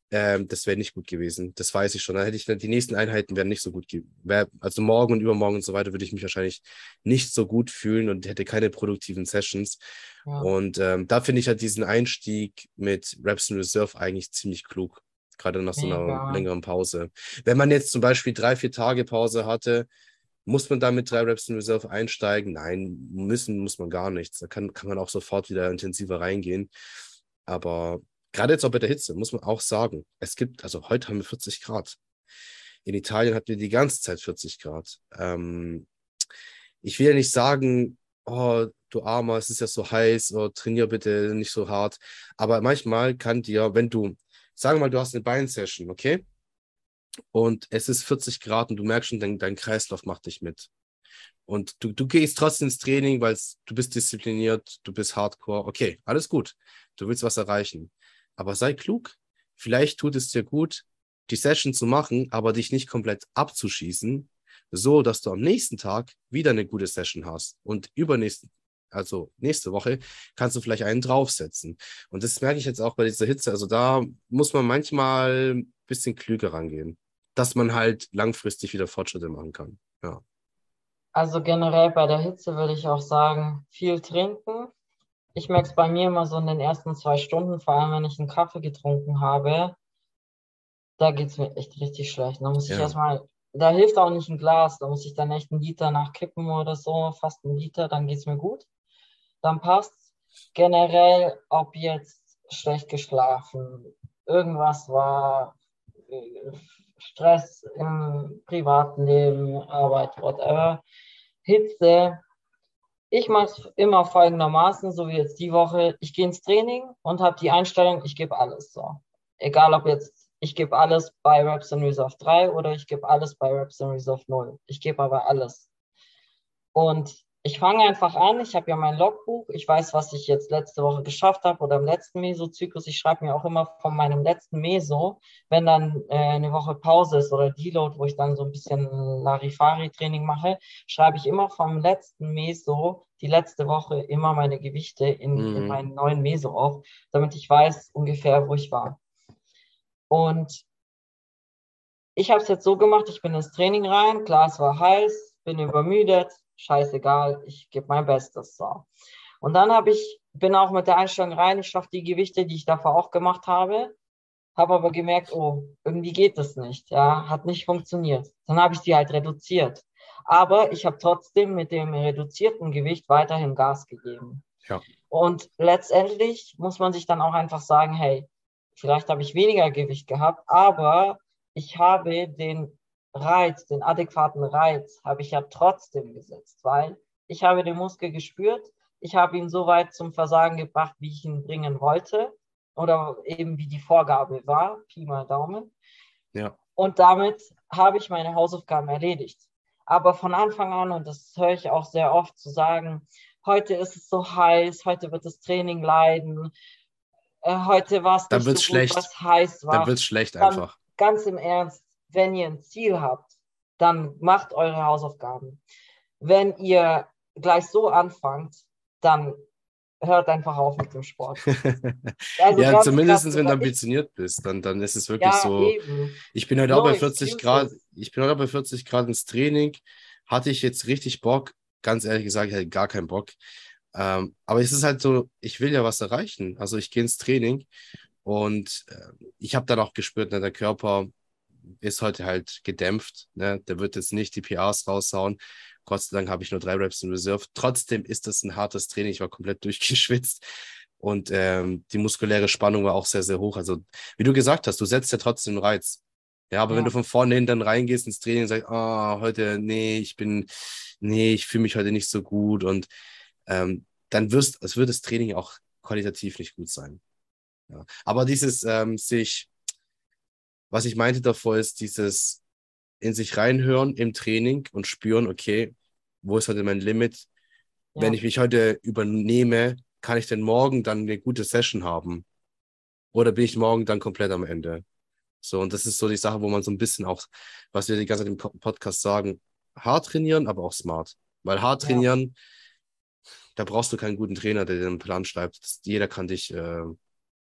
ähm, das wäre nicht gut gewesen. Das weiß ich schon. Dann hätte ich die nächsten Einheiten wären nicht so gut wär, Also morgen und übermorgen und so weiter würde ich mich wahrscheinlich nicht so gut fühlen und hätte keine produktiven Sessions. Ja. Und ähm, da finde ich halt diesen Einstieg mit Reps in Reserve eigentlich ziemlich klug. Gerade nach so einer ja. längeren Pause. Wenn man jetzt zum Beispiel drei, vier Tage Pause hatte, muss man da mit drei Reps in Reserve einsteigen? Nein, müssen muss man gar nichts. Da kann, kann man auch sofort wieder intensiver reingehen. Aber gerade jetzt auch bei der Hitze, muss man auch sagen, es gibt, also heute haben wir 40 Grad. In Italien hatten wir die ganze Zeit 40 Grad. Ähm, ich will ja nicht sagen, oh, du Armer, es ist ja so heiß, oh, trainier bitte nicht so hart. Aber manchmal kann dir, wenn du, sagen mal, du hast eine Beinsession, okay? und es ist 40 Grad und du merkst schon, dein, dein Kreislauf macht dich mit. Und du, du gehst trotzdem ins Training, weil du bist diszipliniert, du bist hardcore. Okay, alles gut. Du willst was erreichen. Aber sei klug. Vielleicht tut es dir gut, die Session zu machen, aber dich nicht komplett abzuschießen, so dass du am nächsten Tag wieder eine gute Session hast. Und übernächsten, also nächste Woche, kannst du vielleicht einen draufsetzen. Und das merke ich jetzt auch bei dieser Hitze. Also da muss man manchmal ein bisschen klüger rangehen dass man halt langfristig wieder Fortschritte machen kann. Ja. Also generell bei der Hitze würde ich auch sagen, viel trinken. Ich merke es bei mir immer so in den ersten zwei Stunden, vor allem wenn ich einen Kaffee getrunken habe, da geht es mir echt richtig schlecht. Da muss ich ja. erstmal, da hilft auch nicht ein Glas, da muss ich dann echt einen Liter nachkippen oder so, fast einen Liter, dann geht es mir gut. Dann passt Generell, ob jetzt schlecht geschlafen, irgendwas war, äh, Stress im privaten Leben, Arbeit, whatever, Hitze. Ich mache es immer folgendermaßen, so wie jetzt die Woche. Ich gehe ins Training und habe die Einstellung, ich gebe alles so. Egal ob jetzt, ich gebe alles bei Reps in Reserve 3 oder ich gebe alles bei Reps in Reserve 0. Ich gebe aber alles. Und ich fange einfach an, ich habe ja mein Logbuch, ich weiß, was ich jetzt letzte Woche geschafft habe oder im letzten Mesozyklus. Ich schreibe mir auch immer von meinem letzten Meso, wenn dann äh, eine Woche Pause ist oder Deload, wo ich dann so ein bisschen Larifari-Training mache, schreibe ich immer vom letzten Meso die letzte Woche immer meine Gewichte in, mhm. in meinen neuen Meso auf, damit ich weiß ungefähr, wo ich war. Und ich habe es jetzt so gemacht, ich bin ins Training rein, klar, es war heiß, bin übermüdet, scheißegal, ich gebe mein Bestes. So. Und dann habe ich, bin auch mit der Einstellung rein, ich schaffe die Gewichte, die ich davor auch gemacht habe, habe aber gemerkt, oh, irgendwie geht das nicht, ja, hat nicht funktioniert. Dann habe ich die halt reduziert. Aber ich habe trotzdem mit dem reduzierten Gewicht weiterhin Gas gegeben. Ja. Und letztendlich muss man sich dann auch einfach sagen, hey, vielleicht habe ich weniger Gewicht gehabt, aber ich habe den Reiz, den adäquaten Reiz habe ich ja trotzdem gesetzt, weil ich habe den Muskel gespürt, ich habe ihn so weit zum Versagen gebracht, wie ich ihn bringen wollte oder eben wie die Vorgabe war, Pi mal Daumen. Ja. Und damit habe ich meine Hausaufgaben erledigt. Aber von Anfang an, und das höre ich auch sehr oft zu sagen, heute ist es so heiß, heute wird das Training leiden, äh, heute war es Dann nicht wird's so schlecht. gut, was heiß war. Dann wird es schlecht Dann- einfach. Ganz im Ernst, wenn ihr ein Ziel habt, dann macht eure Hausaufgaben. Wenn ihr gleich so anfangt, dann hört einfach auf mit dem Sport. Also ja, zumindest krass, wenn du ambitioniert bist, dann, dann ist es wirklich Ja, so. eben. Ich bin heute auch No bei 40 excuses. Grad, ich bin heute auch bei 40 Grad ins Training. Hatte ich jetzt richtig Bock? Ganz ehrlich gesagt, ich hatte gar keinen Bock. Ähm, aber es ist halt so, ich will ja was erreichen. Also ich gehe ins Training und äh, ich habe dann auch gespürt, ne, der Körper ist heute halt gedämpft. Ne? Der wird jetzt nicht die PRs raushauen. Gott sei Dank habe ich nur drei Reps in Reserve. Trotzdem ist das ein hartes Training. Ich war komplett durchgeschwitzt. Und ähm, die muskuläre Spannung war auch sehr, sehr hoch. Also, wie du gesagt hast, du setzt ja trotzdem einen Reiz. Ja, aber wenn Ja. du von vorne hin dann reingehst ins Training und sagst, ah, heute, nee, ich bin, nee, ich fühle mich heute nicht so gut und ähm, dann wirst, es wird das Training auch qualitativ nicht gut sein. Ja. Aber dieses ähm, sich, was ich meinte davor, ist dieses in sich reinhören im Training und spüren, okay, wo ist heute mein Limit? Wenn Ja. ich mich heute übernehme, kann ich denn morgen dann eine gute Session haben? Oder bin ich morgen dann komplett am Ende? So, und das ist so die Sache, wo man so ein bisschen auch, was wir die ganze Zeit im Podcast sagen, hart trainieren, aber auch smart. Weil hart Ja. trainieren, da brauchst du keinen guten Trainer, der dir einen Plan schreibt. Jeder kann dich äh,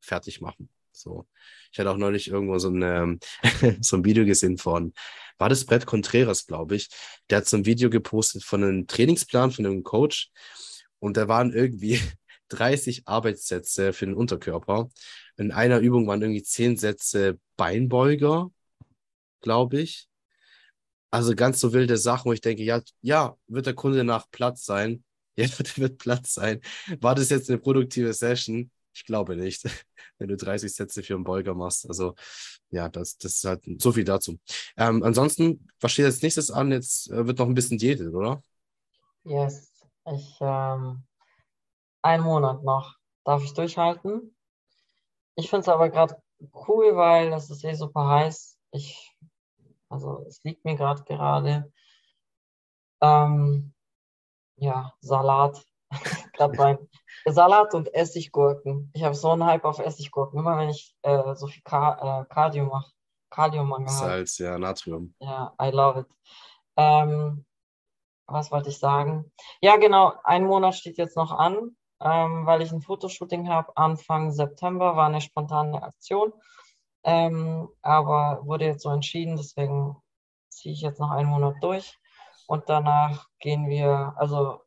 fertig machen. So. Ich hatte auch neulich irgendwo so ein, ähm, so ein Video gesehen von, war das Brett Contreras, glaube ich. Der hat so ein Video gepostet von einem Trainingsplan von einem Coach und da waren irgendwie 30 Arbeitssätze für den Unterkörper. In einer Übung waren irgendwie 10 Sätze Beinbeuger, glaube ich. Also ganz so wilde Sachen, wo ich denke, ja, ja, wird der Kunde nach Platz sein? Ja, der wird Platz sein. War das jetzt eine produktive Session? Ich glaube nicht, wenn du 30 Sätze für einen Beuger machst. Also ja, das, das ist halt so viel dazu. Ähm, ansonsten, was steht als nächstes an? Jetzt äh, wird noch ein bisschen diätet, oder? Yes. Ich, ähm, einen Monat noch darf ich durchhalten. Ich finde es aber gerade cool, weil es ist eh super heiß. Ich, also es liegt mir gerade gerade. Ähm, ja, Salat. Gerade mein Salat und Essiggurken. Ich habe so einen Hype auf Essiggurken. Immer wenn ich äh, so viel Ka äh, Cardio mache, habe. Salz, ja, Natrium. Ja, I love it. Ähm, was wollte ich sagen? Ja, genau, ein Monat steht jetzt noch an, ähm, weil ich ein Fotoshooting habe. Anfang September war eine spontane Aktion, ähm, aber wurde jetzt so entschieden, deswegen ziehe ich jetzt noch einen Monat durch und danach gehen wir, also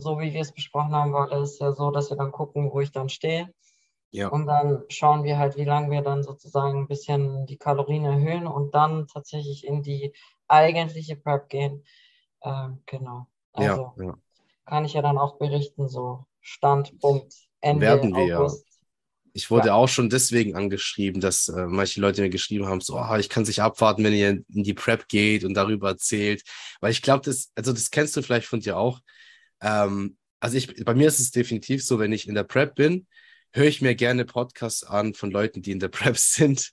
so wie wir es besprochen haben, war es ja so, dass wir dann gucken, wo ich dann stehe. Ja. Und dann schauen wir halt, wie lange wir dann sozusagen ein bisschen die Kalorien erhöhen und dann tatsächlich in die eigentliche Prep gehen. Ähm, genau. Also ja, ja. kann ich ja dann auch berichten, so Standpunkt Ende Werden wir ja. August. Ich wurde auch schon deswegen angeschrieben, dass äh, manche Leute mir geschrieben haben, so, ah, ich kann sich abwarten, wenn ihr in die Prep geht und darüber erzählt. Weil ich glaube, das, also das kennst du vielleicht von dir auch. Ähm, also ich, bei mir ist es definitiv so, wenn ich in der Prep bin, höre ich mir gerne Podcasts an von Leuten, die in der Prep sind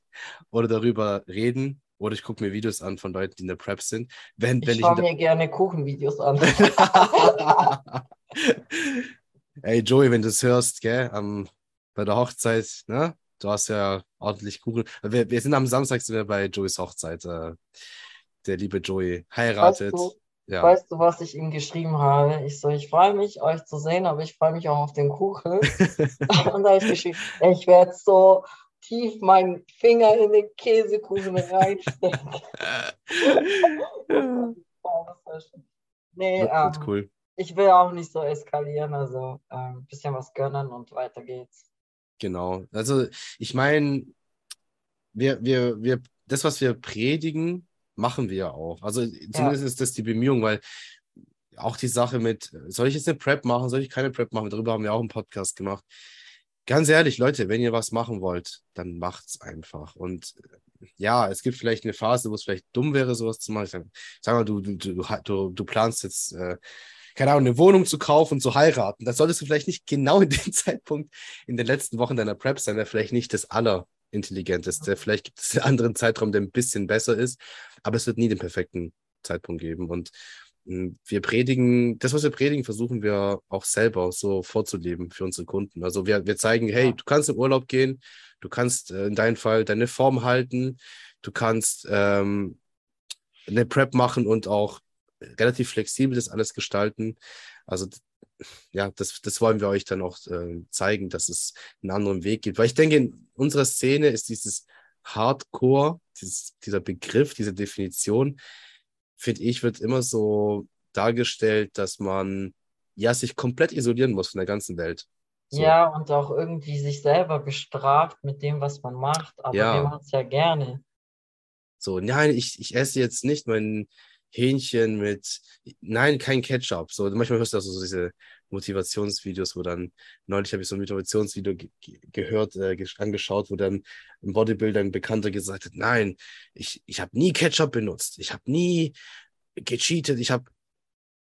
oder darüber reden. Oder ich gucke mir Videos an von Leuten, die in der Prep sind. Wenn, Ich wenn ich schaue mir gerne Kuchenvideos an. Ey, Joey, wenn du es hörst, gell, am, bei der Hochzeit, ne? Du hast ja ordentlich Kuchen. Wir, wir sind am Samstag sind wir bei Joeys Hochzeit. Äh, der liebe Joey heiratet. Weißt du, ja. Weißt du, was ich ihm geschrieben habe? Ich so, ich freue mich, euch zu sehen, aber ich freue mich auch auf den Kuchen. Und da habe ich geschrieben, ich werde so tief meinen Finger in den Käsekuchen reinstecken. Nee, ähm, cool. ich will auch nicht so eskalieren, also ein ähm, bisschen was gönnen und weiter geht's. Genau. Also ich meine, wir, wir, wir, das, was wir predigen, machen wir auch. Also zumindest Ja. ist das die Bemühung, weil auch die Sache mit, soll ich jetzt eine Prep machen, soll ich keine Prep machen? Darüber haben wir auch einen Podcast gemacht. Ganz ehrlich, Leute, wenn ihr was machen wollt, dann macht's einfach. Und ja, es gibt vielleicht eine Phase, wo es vielleicht dumm wäre, sowas zu machen. Ich sag, sag mal, du, du, du, du, planst jetzt, äh, keine Ahnung, eine Wohnung zu kaufen und zu heiraten. Das solltest du vielleicht nicht genau in dem Zeitpunkt in den letzten Wochen deiner Prep sein, wäre vielleicht nicht das Allerintelligenteste. Vielleicht gibt es einen anderen Zeitraum, der ein bisschen besser ist, aber es wird nie den perfekten Zeitpunkt geben. Und hm, wir predigen, das, was wir predigen, versuchen wir auch selber so vorzuleben für unsere Kunden. Also wir, wir zeigen, hey, du kannst in Urlaub gehen, du kannst äh, in deinem Fall deine Form halten, du kannst ähm, eine Prep machen und auch relativ flexibel das alles gestalten. Also ja, das, das wollen wir euch dann auch äh, zeigen, dass es einen anderen Weg gibt. Weil ich denke, in unserer Szene ist dieses Hardcore, dieses, dieser Begriff, diese Definition, finde ich, wird immer so dargestellt, dass man ja sich komplett isolieren muss von der ganzen Welt. So. Ja, und auch irgendwie sich selber bestraft mit dem, was man macht. Aber ja. wir machen es ja gerne. So, nein, ich, ich esse jetzt nicht mein Hähnchen mit, nein, kein Ketchup. So, manchmal hörst du also so diese Motivationsvideos, wo dann, neulich habe ich so ein Motivationsvideo ge gehört, äh, angeschaut, wo dann ein Bodybuilder, ein Bekannter gesagt hat, nein, ich, ich habe nie Ketchup benutzt, ich habe nie gecheatet, ich habe,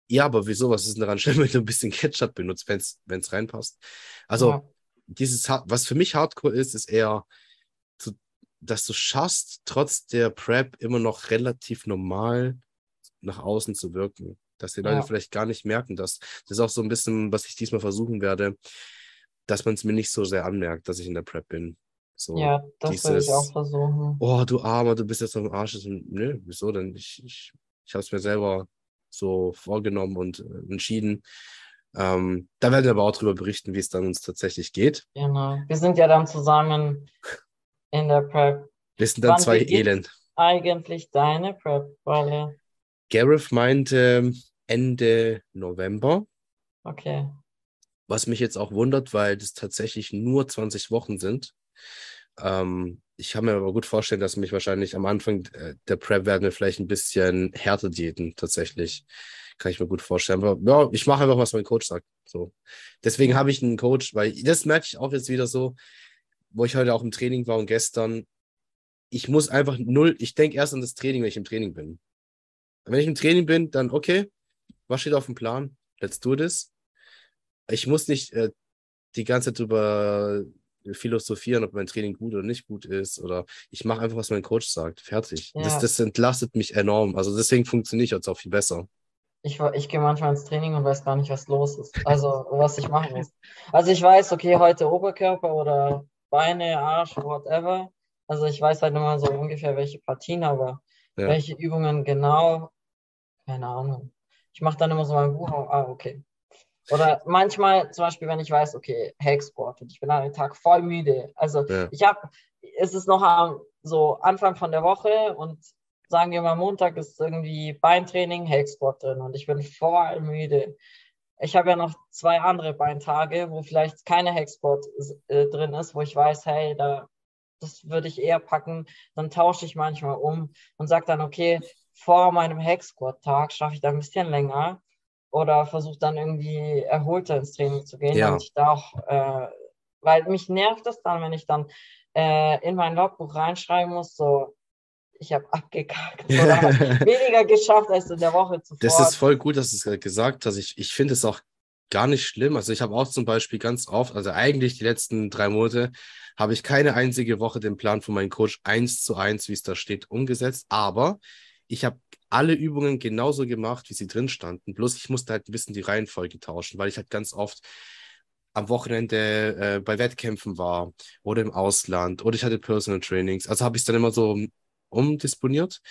ja, aber wieso, was ist denn daran schlimm, wenn du ein bisschen Ketchup benutzt, wenn es reinpasst? Also, ja. dieses, was für mich Hardcore ist, ist eher, dass du schaffst, trotz der Prep immer noch relativ normal nach außen zu wirken. Dass die Leute ja. vielleicht gar nicht merken, dass das ist auch so ein bisschen, was ich diesmal versuchen werde, dass man es mir nicht so sehr anmerkt, dass ich in der Prep bin. So ja, das dieses, will ich auch versuchen. Oh, du Armer, du bist jetzt am Arsch. Nö, wieso denn? Ich, ich, ich habe es mir selber so vorgenommen und äh, entschieden. Ähm, da werden wir aber auch darüber berichten, wie es dann uns tatsächlich geht. Genau. Wir sind ja dann zusammen in der Prep. Wir sind dann Wann zwei Elend. Eigentlich deine Prep, weil Gareth meinte Ende November. Okay. Was mich jetzt auch wundert, weil das tatsächlich nur 20 Wochen sind. Ähm, ich kann mir aber gut vorstellen, dass mich wahrscheinlich am Anfang äh, der Prep werden wir vielleicht ein bisschen härter diäten, tatsächlich. Kann ich mir gut vorstellen. Aber ja, ich mache einfach, was mein Coach sagt. So. Deswegen habe ich einen Coach, weil das merke ich auch jetzt wieder so, wo ich heute auch im Training war und gestern. Ich muss einfach null, ich denke erst an das Training, wenn ich im Training bin. Wenn ich im Training bin, dann okay, was steht auf dem Plan? Let's do this. Ich muss nicht äh, die ganze Zeit drüber philosophieren, ob mein Training gut oder nicht gut ist. Oder ich mache einfach, was mein Coach sagt. Fertig. Ja. Das, das entlastet mich enorm. Also deswegen funktioniert es auch viel besser. Ich, ich gehe manchmal ins Training und weiß gar nicht, was los ist. Also, was ich machen muss. Also, ich weiß, okay, heute Oberkörper oder Beine, Arsch, whatever. Also, ich weiß halt immer so ungefähr, welche Partien, aber ja. welche Übungen genau, keine Ahnung. Ich mache dann immer so mein Buch, ah, okay. Oder manchmal, zum Beispiel, wenn ich weiß, okay, Hacksport und ich bin an einem Tag voll müde. Also ja. ich habe, es ist noch so Anfang von der Woche und sagen wir mal, Montag ist irgendwie Beintraining, Hacksport drin und ich bin voll müde. Ich habe ja noch zwei andere Beintage, wo vielleicht keine Hacksport äh, drin ist, wo ich weiß, hey, da das würde ich eher packen. Dann tausche ich manchmal um und sage dann, okay, vor meinem Hack-Squat-Tag schaffe ich da ein bisschen länger oder versuche dann irgendwie erholter ins Training zu gehen, ja. damit ich da auch, äh, weil mich nervt das dann, wenn ich dann äh, in mein Logbuch reinschreiben muss, so, ich habe abgekackt oder weniger geschafft als in der Woche zuvor. Das ist voll gut, dass du es gesagt hast. Ich, ich finde es auch gar nicht schlimm. Also ich habe auch zum Beispiel ganz oft, also eigentlich die letzten drei Monate, habe ich keine einzige Woche den Plan von meinem Coach eins zu eins, wie es da steht, umgesetzt. Aber ich habe alle Übungen genauso gemacht, wie sie drin standen. Bloß ich musste halt ein bisschen die Reihenfolge tauschen, weil ich halt ganz oft am Wochenende äh, bei Wettkämpfen war oder im Ausland oder ich hatte Personal Trainings. Also habe ich es dann immer so umdisponiert.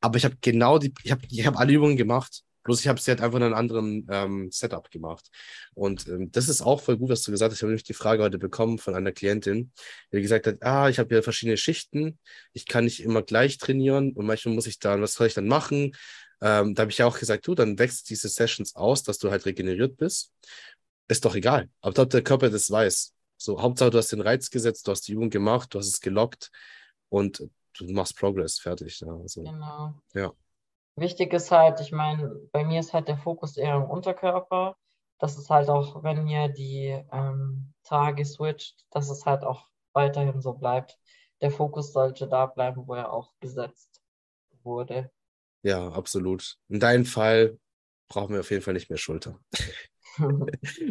Aber ich habe genau die, ich habe ich hab alle Übungen gemacht Bloß ich habe es halt einfach in einem anderen ähm, Setup gemacht. Und ähm, das ist auch voll gut, was du gesagt hast. Ich habe nämlich die Frage heute bekommen von einer Klientin, die gesagt hat, ah, ich habe ja verschiedene Schichten, ich kann nicht immer gleich trainieren und manchmal muss ich dann, was soll ich dann machen? Ähm, da habe ich ja auch gesagt, du, dann wächst diese Sessions aus, dass du halt regeneriert bist. Ist doch egal. Aber ob der Körper das weiß. So, Hauptsache, du hast den Reiz gesetzt, du hast die Übung gemacht, du hast es gelockt und du machst Progress, fertig. Ja, also, genau. Ja. Wichtig ist halt, ich meine, bei mir ist halt der Fokus eher im Unterkörper. Das ist halt auch, wenn ihr die ähm, Tage switcht, dass es halt auch weiterhin so bleibt. Der Fokus sollte da bleiben, wo er auch gesetzt wurde. Ja, absolut. In deinem Fall brauchen wir auf jeden Fall nicht mehr Schulter.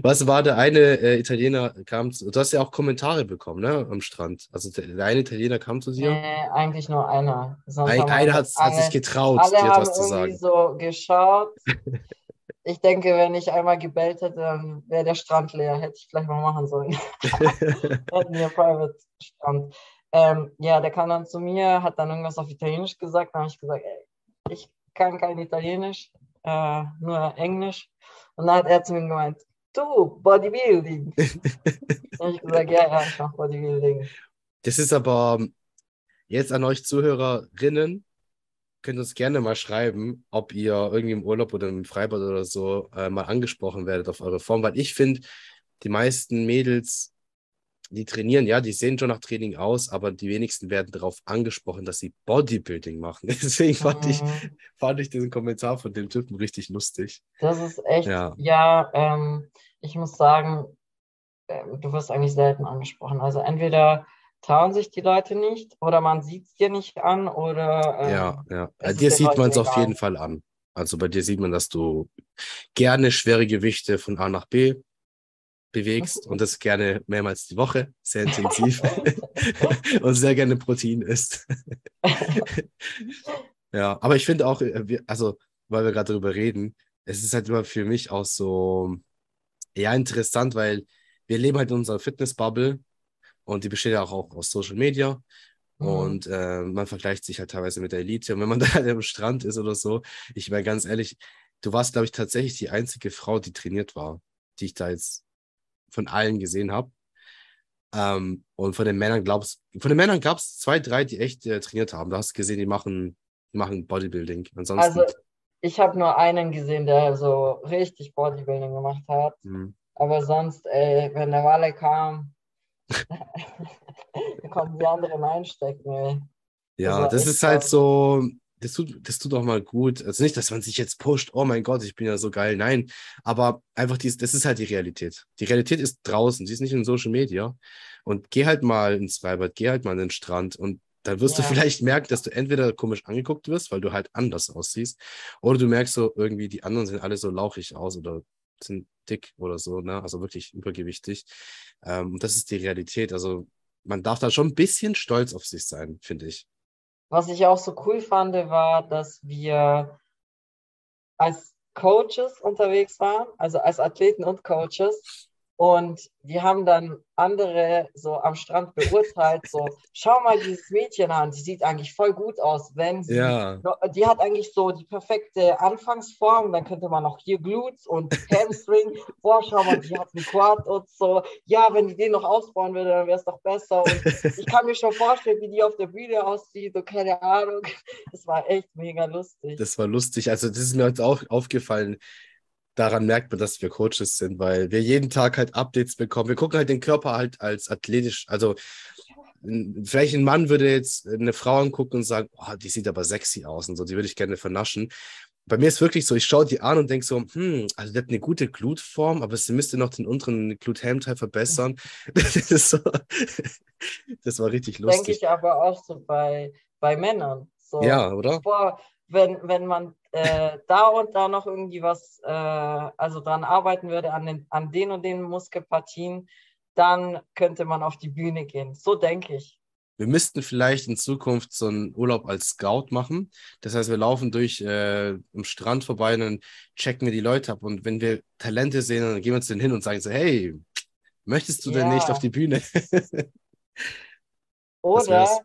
Was war der eine äh, Italiener, kam zu, du hast ja auch Kommentare bekommen, ne, am Strand. Also der, eine Italiener kam zu dir. Nee, eigentlich nur einer. Sonst Ein, einer hat, hat sich getraut, Alle dir etwas zu sagen. so geschaut. Ich denke, wenn ich einmal gebellt hätte, dann wäre der Strand leer. Hätte ich vielleicht mal machen sollen. Hätten wir Private Strand. Ähm, ja, der kam dann zu mir, hat dann irgendwas auf Italienisch gesagt. Dann habe ich gesagt, ey, ich kann kein Italienisch, äh, nur Englisch. Und dann hat er zu mir gemeint, du, Bodybuilding. habe ich gesagt, ja, ja, ich mache Bodybuilding. Das ist aber ähm, jetzt an euch Zuhörerinnen, könnt uns gerne mal schreiben, ob ihr irgendwie im Urlaub oder im Freibad oder so äh, mal angesprochen werdet auf eure Form, weil ich finde, die meisten Mädels, die trainieren, ja, die sehen schon nach Training aus, aber die wenigsten werden darauf angesprochen, dass sie Bodybuilding machen. Deswegen fand ich, Mhm. fand ich diesen Kommentar von dem Typen richtig lustig. Das ist echt, Ja. ja, ähm, ich muss sagen, ähm, du wirst eigentlich selten angesprochen. Also entweder trauen sich die Leute nicht oder man sieht es dir nicht an oder ähm, Ja, ja. ist Dir sieht man es auf jeden Fall an. Also bei dir sieht man, dass du gerne schwere Gewichte von A nach B bewegst und das gerne mehrmals die Woche, sehr intensiv und sehr gerne Protein isst. ja, aber ich finde auch, äh, also weil wir gerade darüber reden, es ist halt immer für mich auch so, ja, interessant, weil wir leben halt in unserer Fitness-Bubble und die besteht ja auch, auch aus Social Media. Mhm. Und äh, man vergleicht sich halt teilweise mit der Elite. Und wenn man da halt am Strand ist oder so, ich meine ganz ehrlich, du warst, glaube ich, tatsächlich die einzige Frau, die trainiert war, die ich da jetzt von allen gesehen habe. Ähm, und von den Männern glaubst, von den Männern gab es zwei, drei, die echt äh, trainiert haben. Da hast du gesehen, die machen, die machen Bodybuilding. Ansonsten. Also ich habe nur einen gesehen, der so richtig Bodybuilding gemacht hat. hm. Aber sonst, ey, wenn der Walle kam, konnten die anderen einstecken, ey. Ja, war das ist halt so, das tut, das tut auch mal gut. Also nicht, dass man sich jetzt pusht, oh mein Gott, ich bin ja so geil. Nein, aber einfach dies, das ist halt die Realität. Die Realität ist draußen, sie ist nicht in Social Media. Und geh halt mal ins Freibad, geh halt mal an den Strand und dann wirst Ja. du vielleicht merken, dass du entweder komisch angeguckt wirst, weil du halt anders aussiehst, oder du merkst so irgendwie, die anderen sehen alle so lauchig aus oder sind dick oder so, ne? Also wirklich übergewichtig. Ähm, und das ist die Realität. Also man darf da schon ein bisschen stolz auf sich sein, finde ich. Was ich auch so cool fand, war, dass wir als Coaches unterwegs waren, also als Athleten und Coaches. Und wir haben dann andere so am Strand beurteilt, so, schau mal dieses Mädchen an, die sieht eigentlich voll gut aus, wenn sie, Ja. die hat eigentlich so die perfekte Anfangsform, dann könnte man auch hier Glutes und Hamstring, boah, schau mal, die hat einen Quad und so, ja, wenn die den noch ausbauen würde, dann wäre es doch besser und ich kann mir schon vorstellen, wie die auf der Bühne aussieht und keine Ahnung. Das war echt mega lustig. Das war lustig. Also, das ist mir jetzt auch aufgefallen. Daran merkt man, dass wir Coaches sind, weil wir jeden Tag halt Updates bekommen. Wir gucken halt den Körper halt als athletisch. Also, vielleicht ein Mann würde jetzt eine Frau angucken und sagen, oh, die sieht aber sexy aus und so, die würde ich gerne vernaschen. Bei mir ist wirklich so, ich schaue die an und denke so, hm, also die hat eine gute Glutform, aber sie müsste noch den unteren Gluthelmteil verbessern. Das, ist so, das war richtig Denke lustig. ich aber auch so bei, bei Männern. So, Ja, oder? boah, wenn, wenn man äh, da und da noch irgendwie was, äh, also dran arbeiten würde an den, an den und den Muskelpartien, dann könnte man auf die Bühne gehen. So denke ich. Wir müssten vielleicht in Zukunft so einen Urlaub als Scout machen. Das heißt, wir laufen durch äh, am Strand vorbei und dann checken wir die Leute ab. Und wenn wir Talente sehen, dann gehen wir zu denen hin und sagen so, hey, möchtest du denn nicht Ja. auf die Bühne? Oder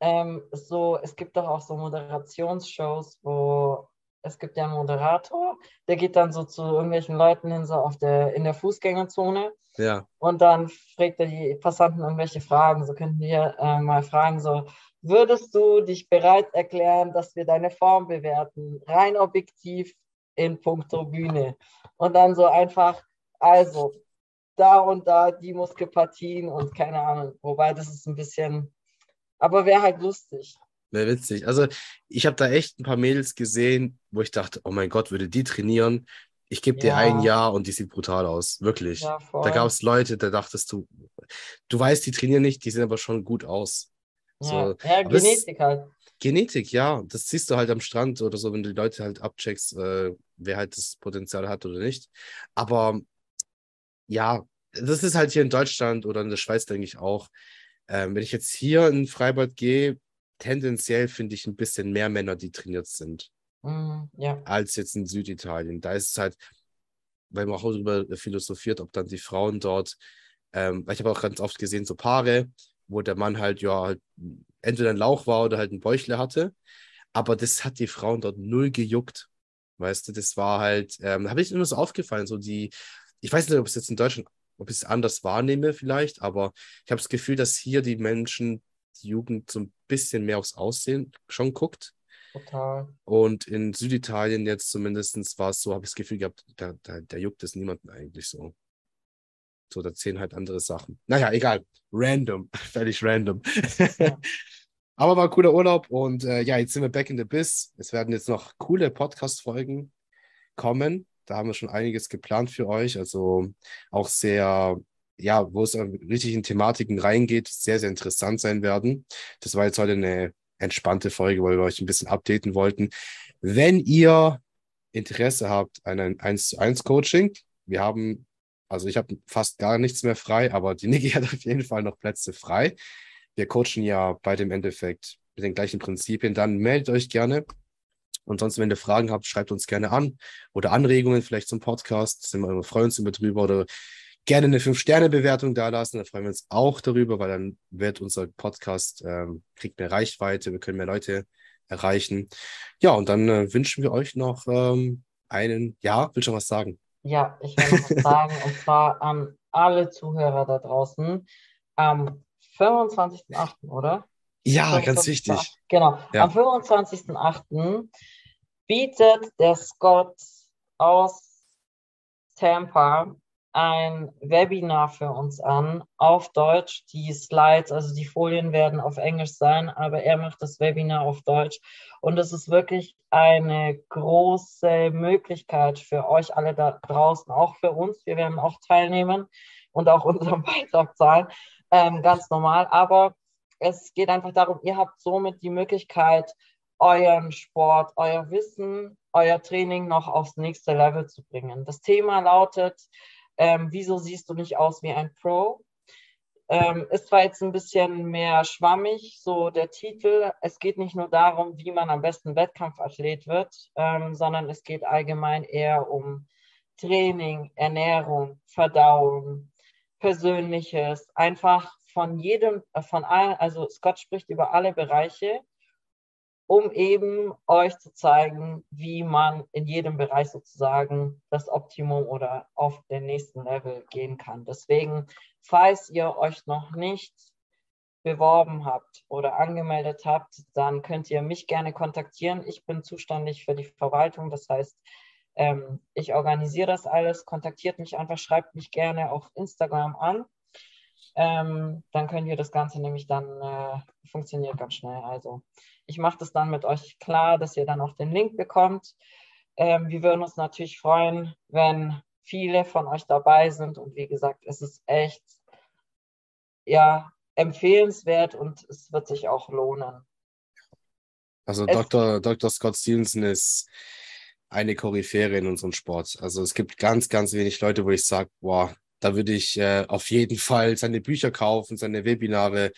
ähm, so, es gibt doch auch so Moderationsshows, wo es gibt ja einen Moderator, der geht dann so zu irgendwelchen Leuten hin, so auf der, in der Fußgängerzone ja, und dann fragt er die Passanten irgendwelche Fragen. So könnten wir äh, mal fragen, so, würdest du dich bereit erklären, dass wir deine Form bewerten, rein objektiv in puncto Bühne? Und dann so einfach, also, da und da die Muskelpartien und keine Ahnung, wobei das ist ein bisschen, aber wäre halt lustig. Wäre witzig. Also ich habe da echt ein paar Mädels gesehen, wo ich dachte, oh mein Gott, würde die trainieren? Ich gebe dir Ja. ein Jahr und die sieht brutal aus. Wirklich. Ja. Da gab es Leute, da dachtest du, du weißt, die trainieren nicht, die sehen aber schon gut aus. ja, So, ja es- Genetik halt. Genetik, ja, das siehst du halt am Strand oder so, wenn du die Leute halt abcheckst, äh, wer halt das Potenzial hat oder nicht. Aber ja, das ist halt hier in Deutschland oder in der Schweiz, denke ich auch. Ähm, wenn ich jetzt hier in Freibad gehe, tendenziell finde ich ein bisschen mehr Männer, die trainiert sind, Mm, ja, als jetzt in Süditalien. Da ist es halt, weil man auch darüber philosophiert, ob dann die Frauen dort, ähm, weil ich habe auch ganz oft gesehen, so Paare, wo der Mann halt, ja, halt entweder ein Lauch war oder halt ein Bäuchle hatte. Aber das hat die Frauen dort null gejuckt. Weißt du, das war halt, ähm, habe ich immer so aufgefallen, so die, ich weiß nicht, ob es jetzt in Deutschland, ob ich es anders wahrnehme vielleicht, aber ich habe das Gefühl, dass hier die Menschen, die Jugend so ein bisschen mehr aufs Aussehen schon guckt. total. Und in Süditalien jetzt zumindest war es so, habe ich das Gefühl gehabt, da, da, da juckt es niemanden eigentlich so. So, da zählen halt andere Sachen. Naja, egal. Random. Völlig random. Ja. Aber war ein cooler Urlaub und äh, ja, jetzt sind wir back in the biz. Es werden jetzt noch coole Podcast-Folgen kommen. Da haben wir schon einiges geplant für euch. Also auch sehr, ja, wo es richtig in Thematiken reingeht, sehr, sehr interessant sein werden. Das war jetzt heute eine entspannte Folge, weil wir euch ein bisschen updaten wollten. Wenn ihr Interesse habt an ein 1 zu 1 Coaching, wir haben, also ich habe fast gar nichts mehr frei, aber die Niki hat auf jeden Fall noch Plätze frei. Wir coachen ja bei dem Endeffekt mit den gleichen Prinzipien. Dann meldet euch gerne. Und sonst, wenn ihr Fragen habt, schreibt uns gerne an oder Anregungen vielleicht zum Podcast. Sind wir freuen uns immer drüber oder gerne eine 5-Sterne-Bewertung da lassen. Da freuen wir uns auch darüber, weil dann wird unser Podcast, ähm, kriegt mehr Reichweite, wir können mehr Leute erreichen. Ja, und dann äh, wünschen wir euch noch ähm, einen, ja, will schon was sagen. Ja, ich will noch was sagen, und zwar an alle Zuhörer da draußen. Am 25.08., oder? Ja, ganz 25.08., wichtig. Genau, Ja. am 25.08. bietet der Scott aus Tampa ein Webinar für uns an auf Deutsch. Die Slides, also die Folien werden auf Englisch sein, aber er macht das Webinar auf Deutsch. Und es ist wirklich eine große Möglichkeit für euch alle da draußen, auch für uns. Wir werden auch teilnehmen und auch unseren Beitrag zahlen, ähm, ganz normal. Aber es geht einfach darum, ihr habt somit die Möglichkeit, euren Sport, euer Wissen, euer Training noch aufs nächste Level zu bringen. Das Thema lautet, ähm, wieso siehst du nicht aus wie ein Pro? Ähm, ist zwar jetzt ein bisschen mehr schwammig, so der Titel. Es geht nicht nur darum, wie man am besten Wettkampfathlet wird, ähm, sondern es geht allgemein eher um Training, Ernährung, Verdauung, Persönliches, einfach von jedem, äh, von allen, also Scott spricht über alle Bereiche, um eben euch zu zeigen, wie man in jedem Bereich sozusagen das Optimum oder auf den nächsten Level gehen kann. Deswegen, falls ihr euch noch nicht beworben habt oder angemeldet habt, dann könnt ihr mich gerne kontaktieren. Ich bin zuständig für die Verwaltung, das heißt, ähm, ich organisiere das alles. Kontaktiert mich einfach, schreibt mich gerne auf Instagram an. Ähm, dann könnt ihr das Ganze nämlich dann, äh, funktioniert ganz schnell. Also ich mache das dann mit euch klar, dass ihr dann auch den Link bekommt. Ähm, wir würden uns natürlich freuen, wenn viele von euch dabei sind. Und wie gesagt, es ist echt ja, empfehlenswert und es wird sich auch lohnen. Also Es- Dr. Dr. Scott Stevenson ist eine Koryphäre in unserem Sport. Also es gibt ganz, ganz wenig Leute, wo ich sage, boah, da würde ich äh, auf jeden Fall seine Bücher kaufen, seine Webinare.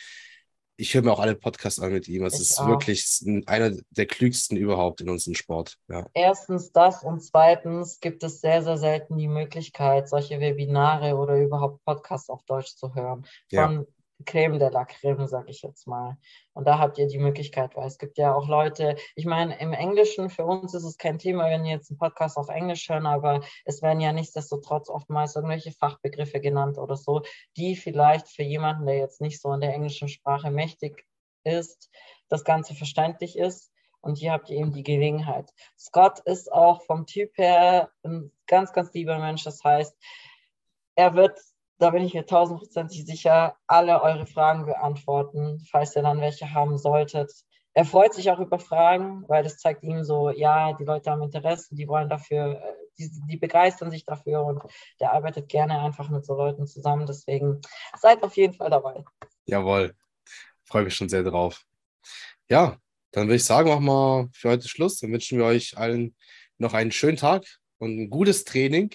Ich höre mir auch alle Podcasts an mit ihm. Es Ich ist auch. wirklich ein- einer der klügsten überhaupt in unserem Sport. Ja. Erstens das und zweitens gibt es sehr, sehr selten die Möglichkeit, solche Webinare oder überhaupt Podcasts auf Deutsch zu hören. Ja. Creme de la Creme, sage ich jetzt mal. Und da habt ihr die Möglichkeit, weil es gibt ja auch Leute, ich meine, im Englischen, für uns ist es kein Thema, wenn ihr jetzt einen Podcast auf Englisch hören, aber es werden ja nichtsdestotrotz oftmals irgendwelche Fachbegriffe genannt oder so, die vielleicht für jemanden, der jetzt nicht so in der englischen Sprache mächtig ist, das Ganze verständlich ist. Und hier habt ihr eben die Gelegenheit. Scott ist auch vom Typ her ein ganz, ganz lieber Mensch. Das heißt, er wird, da bin ich mir tausendprozentig sicher, alle eure Fragen beantworten, falls ihr dann welche haben solltet. Er freut sich auch über Fragen, weil das zeigt ihm so, ja, die Leute haben Interesse, die wollen dafür, die, die begeistern sich dafür und der arbeitet gerne einfach mit so Leuten zusammen. Deswegen seid auf jeden Fall dabei. Jawohl. Freue mich schon sehr drauf. Ja, dann würde ich sagen, machen wir für heute Schluss. Dann wünschen wir euch allen noch einen schönen Tag und ein gutes Training.